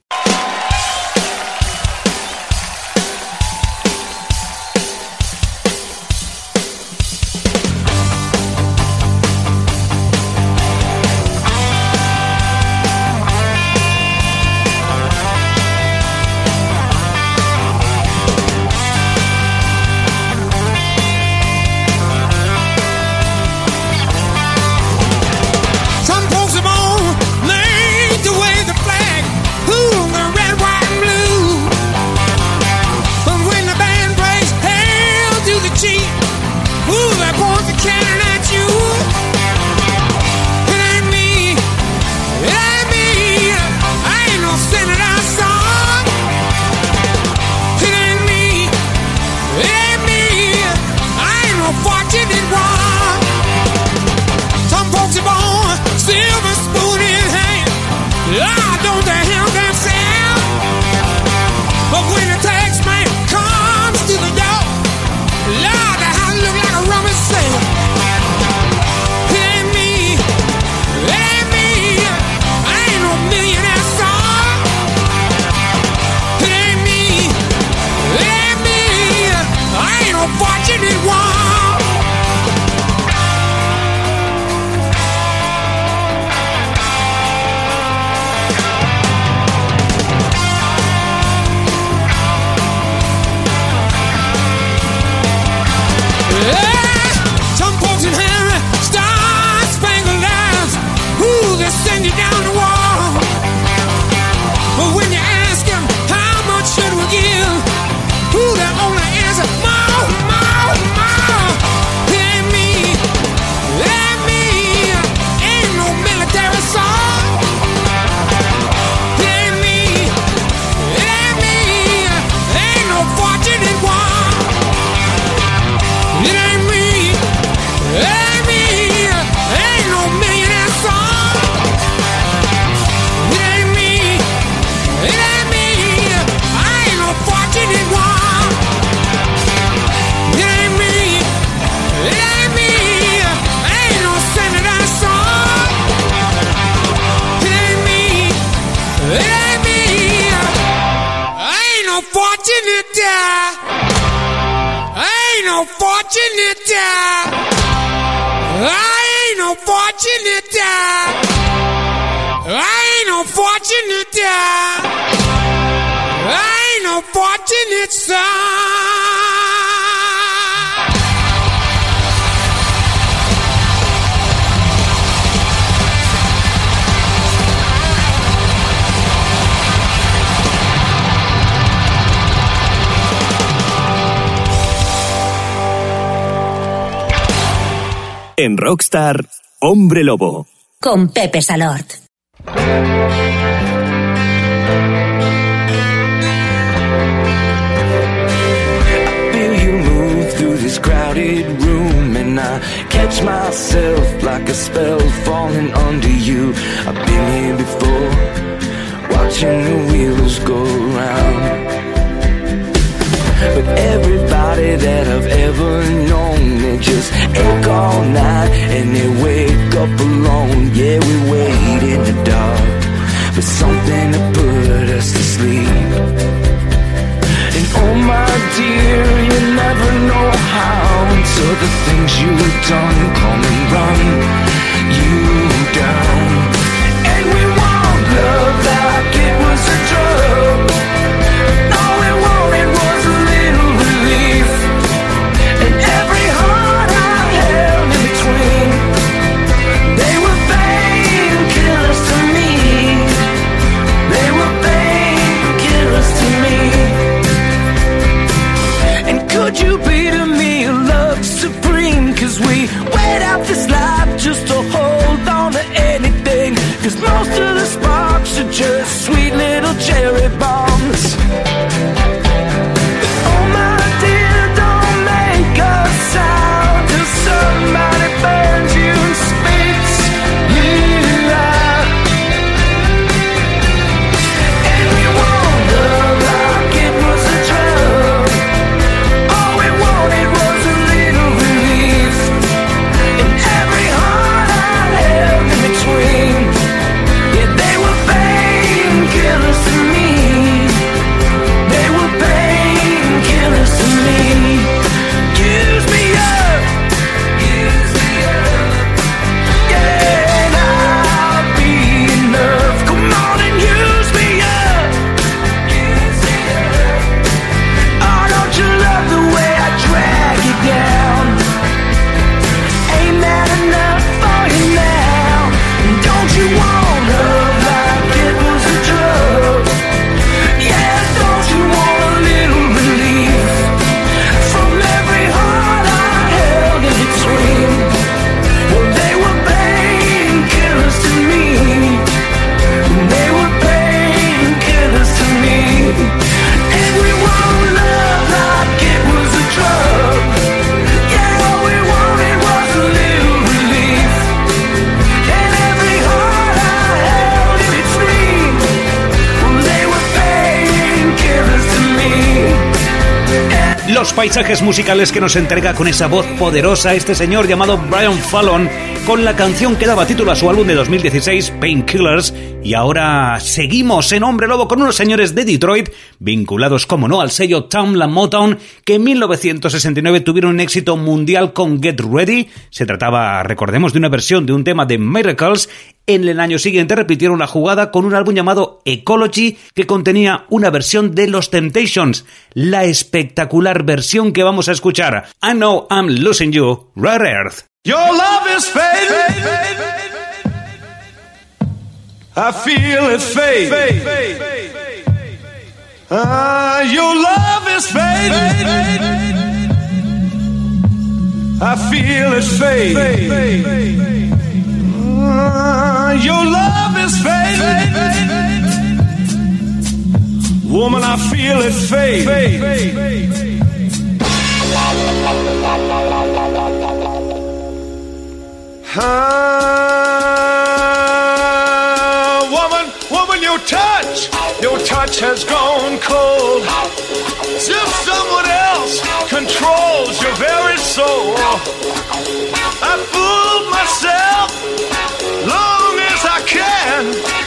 I ain't no fortunate. I ain't no fortunate. I ain't no fortunate son. En Rockstar, Hombre Lobo. Con Pepe Salort. feel you move through this crowded room and I catch myself like a spell falling under you I've been here before watching the wheels go round But everybody that I've ever known. They just ache all night and they wake up alone. Yeah, we wait in the dark For something to put us to sleep. And oh my dear, you never know how Until the things you've done come and run you down Cause most of the sparks are just sweet little cherry bombs. Paisajes musicales que nos entrega con esa voz poderosa este señor llamado Brian Fallon con la canción que daba título a su álbum de 2016, Painkillers. Y ahora seguimos en Hombre Lobo con unos señores de Detroit, vinculados como no al sello Tamla Motown, que en 1969 tuvieron un éxito mundial con Get Ready. Se trataba, recordemos, de una versión de un tema de Miracles. En el año siguiente repitieron la jugada con un álbum llamado Ecology que contenía una versión de Los Temptations, la espectacular versión que vamos a escuchar. I Know I'm Losing You, Rare Earth. Your love is fading. I feel it fade. Ah, your love is fading. I feel it fade. Ah, your love is fading. Woman, I feel it fade. Ah, woman, woman, your touch, your touch has gone cold. As if someone else controls your very soul. I fooled myself long as I can. Can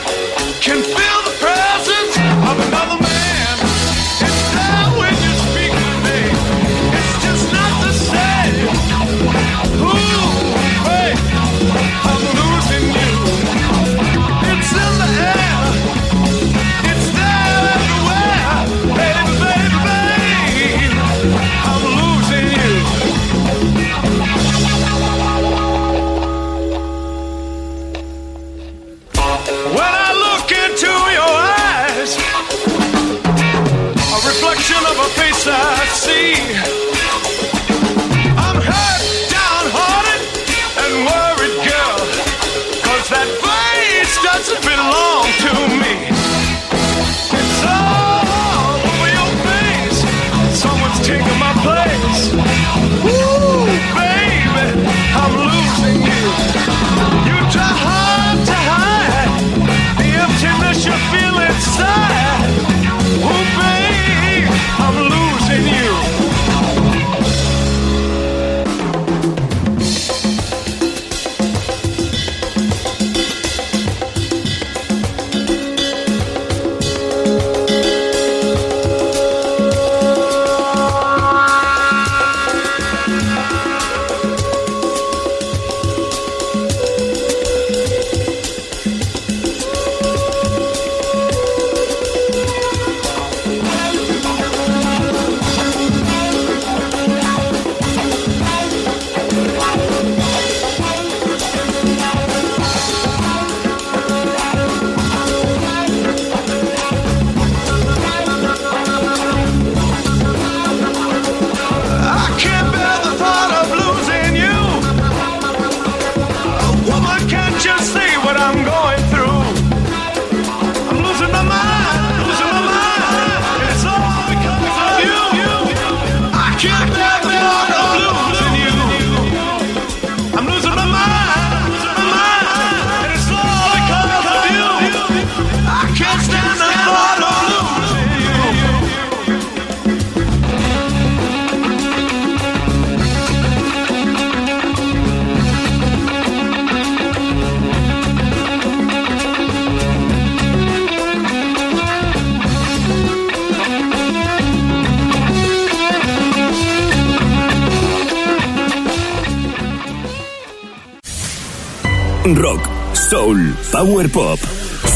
power pop,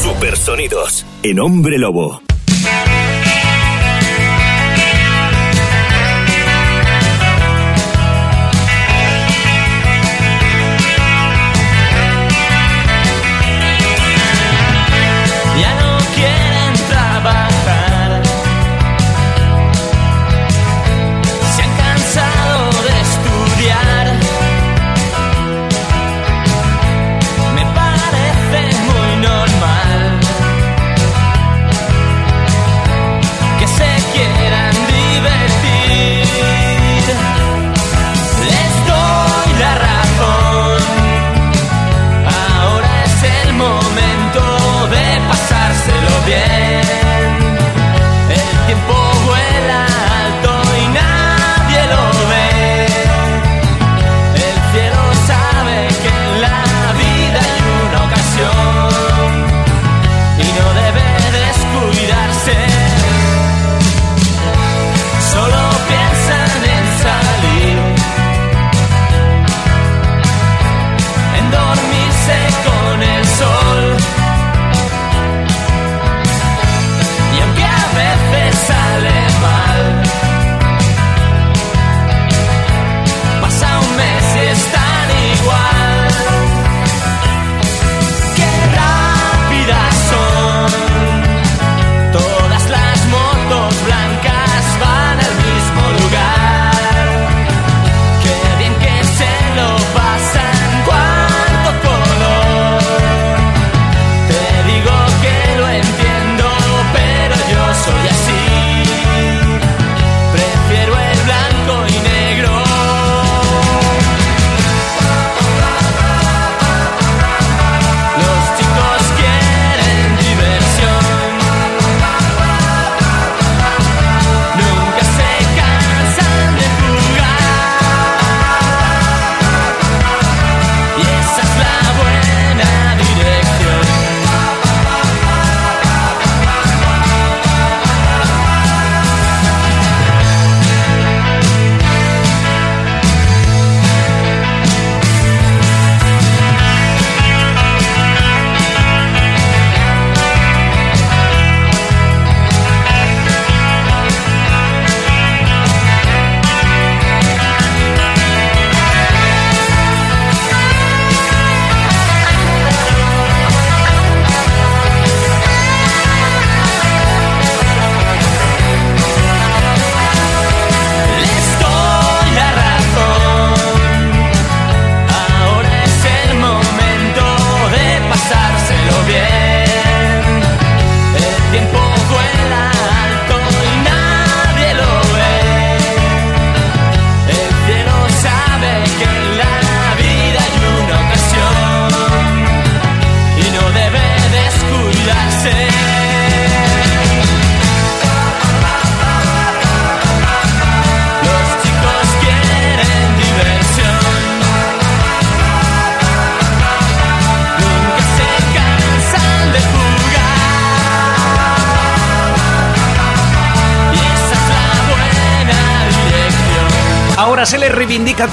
supersonidos en Hombre Lobo.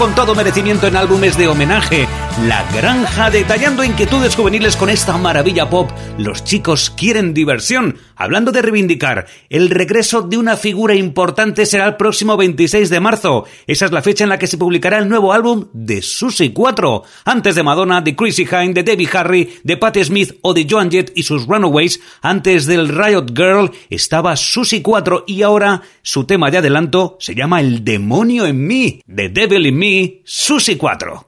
Con todo merecimiento en álbumes de homenaje. La Granja, detallando inquietudes juveniles con esta maravilla pop. Los chicos quieren diversión. Hablando de reivindicar, el regreso de una figura importante será el próximo 26 de marzo. Esa es la fecha en la que se publicará el nuevo álbum de Susie 4. Antes de Madonna, de Chrissy Hine, de Debbie Harry, de Patti Smith o de Joan Jett y sus Runaways, antes del Riot Girl estaba Susie 4 y ahora su tema de adelanto se llama El demonio en mí, Devil in Me, Susie 4.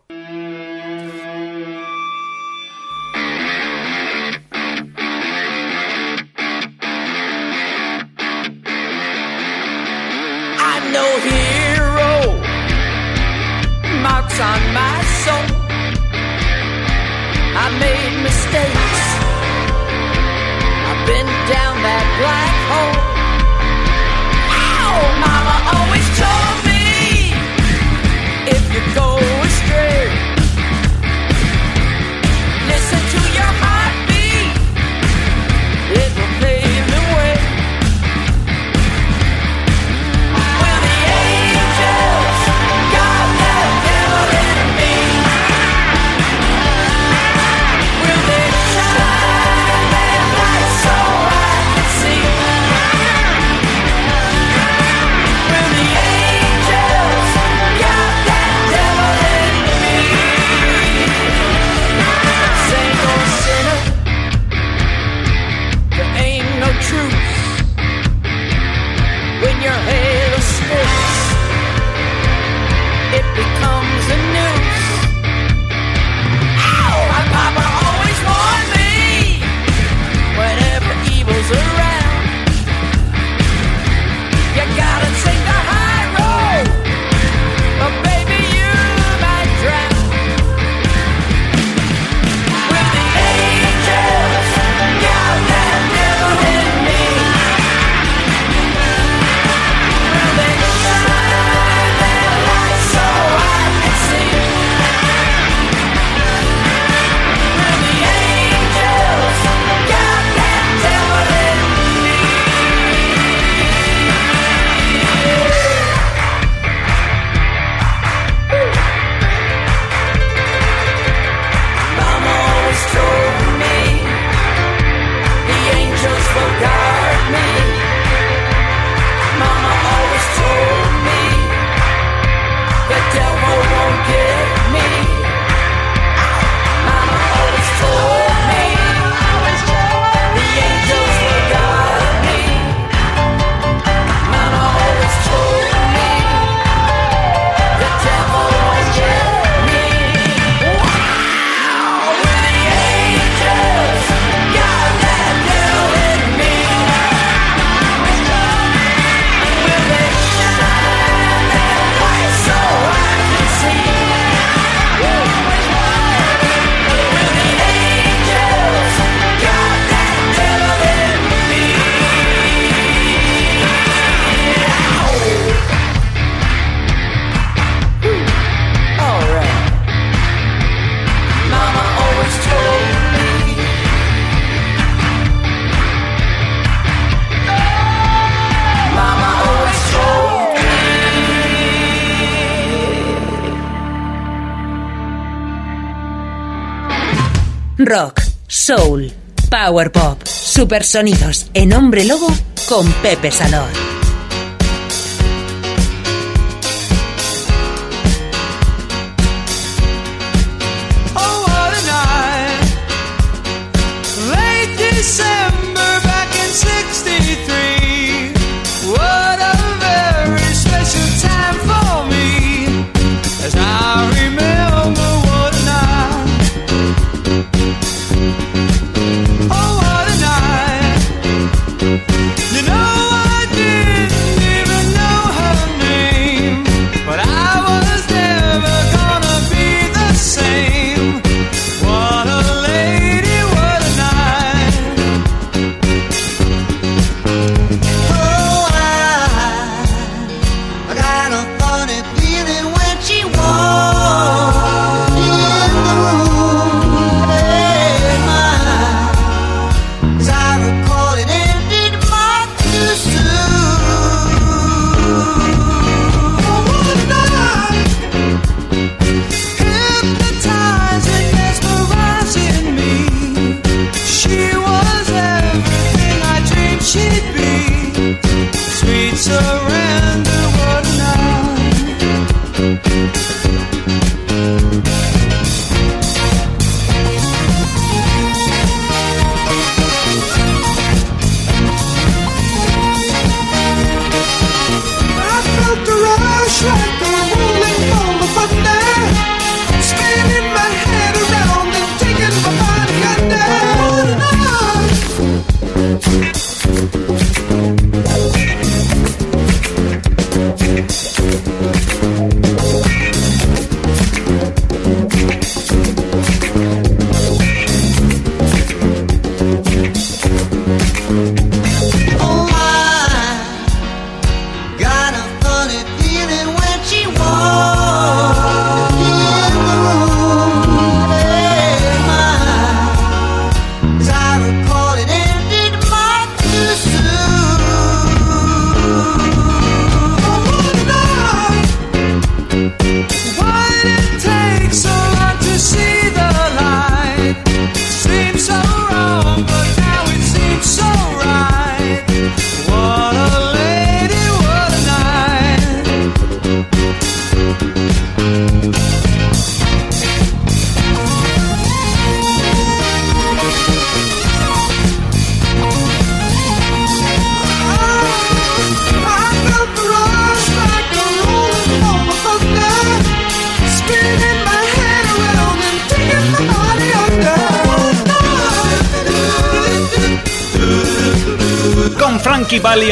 Rock, soul, power pop, supersonidos en Hombre Lobo con Pepe Salor.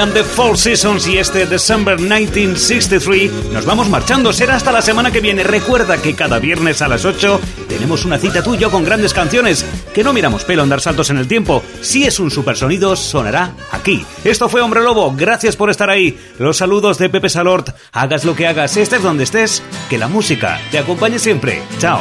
the Four Seasons y este December 1963. Nos vamos marchando, será hasta la semana que viene. Recuerda que cada viernes a las 8 tenemos una cita tuya con grandes canciones, que no miramos pelo en dar saltos en el tiempo. Si es un supersonido, sonará aquí. Esto fue Hombre Lobo, gracias por estar ahí. Los saludos de Pepe Salort. Hagas lo que hagas, estés donde estés, que la música te acompañe siempre. Chao.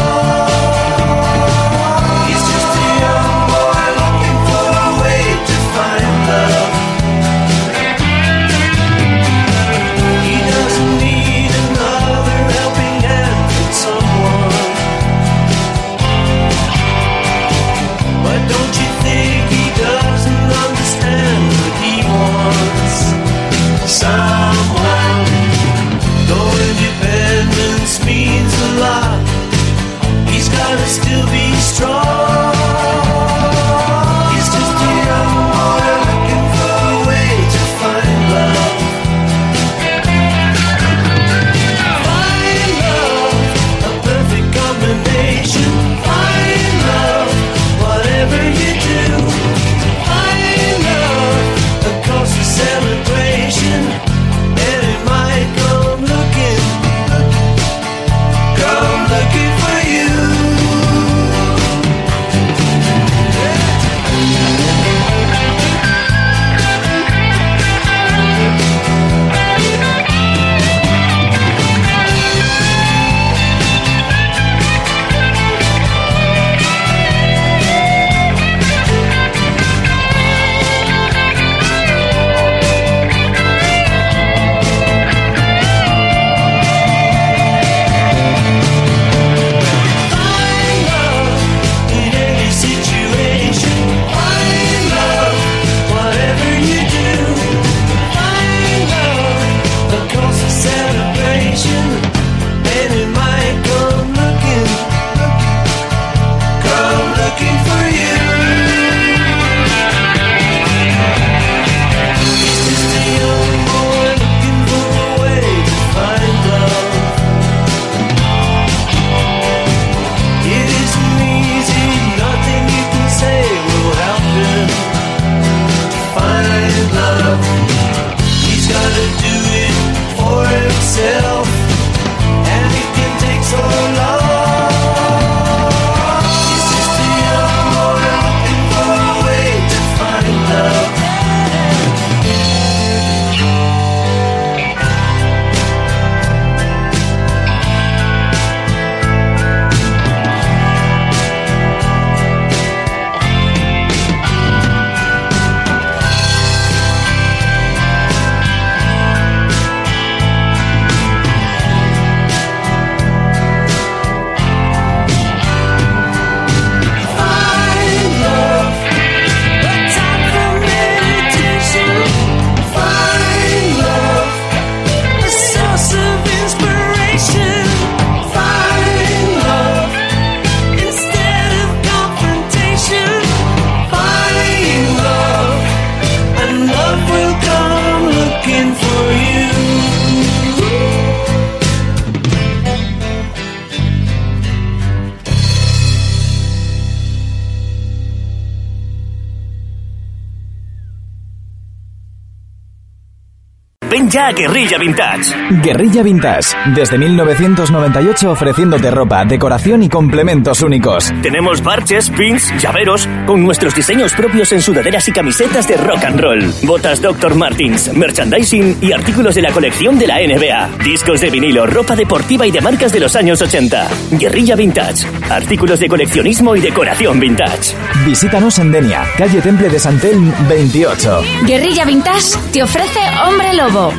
a Guerrilla Vintage. Guerrilla Vintage, desde 1998 ofreciéndote ropa, decoración y complementos únicos. Tenemos parches, pins, llaveros, con nuestros diseños propios en sudaderas y camisetas de rock and roll. Botas Dr. Martins, merchandising y artículos de la colección de la NBA. Discos de vinilo, ropa deportiva y de marcas de los años 80. Guerrilla Vintage. Artículos de coleccionismo y decoración vintage. Visítanos en Denia, calle Temple de Santel 28. Guerrilla Vintage te ofrece Hombre Lobo.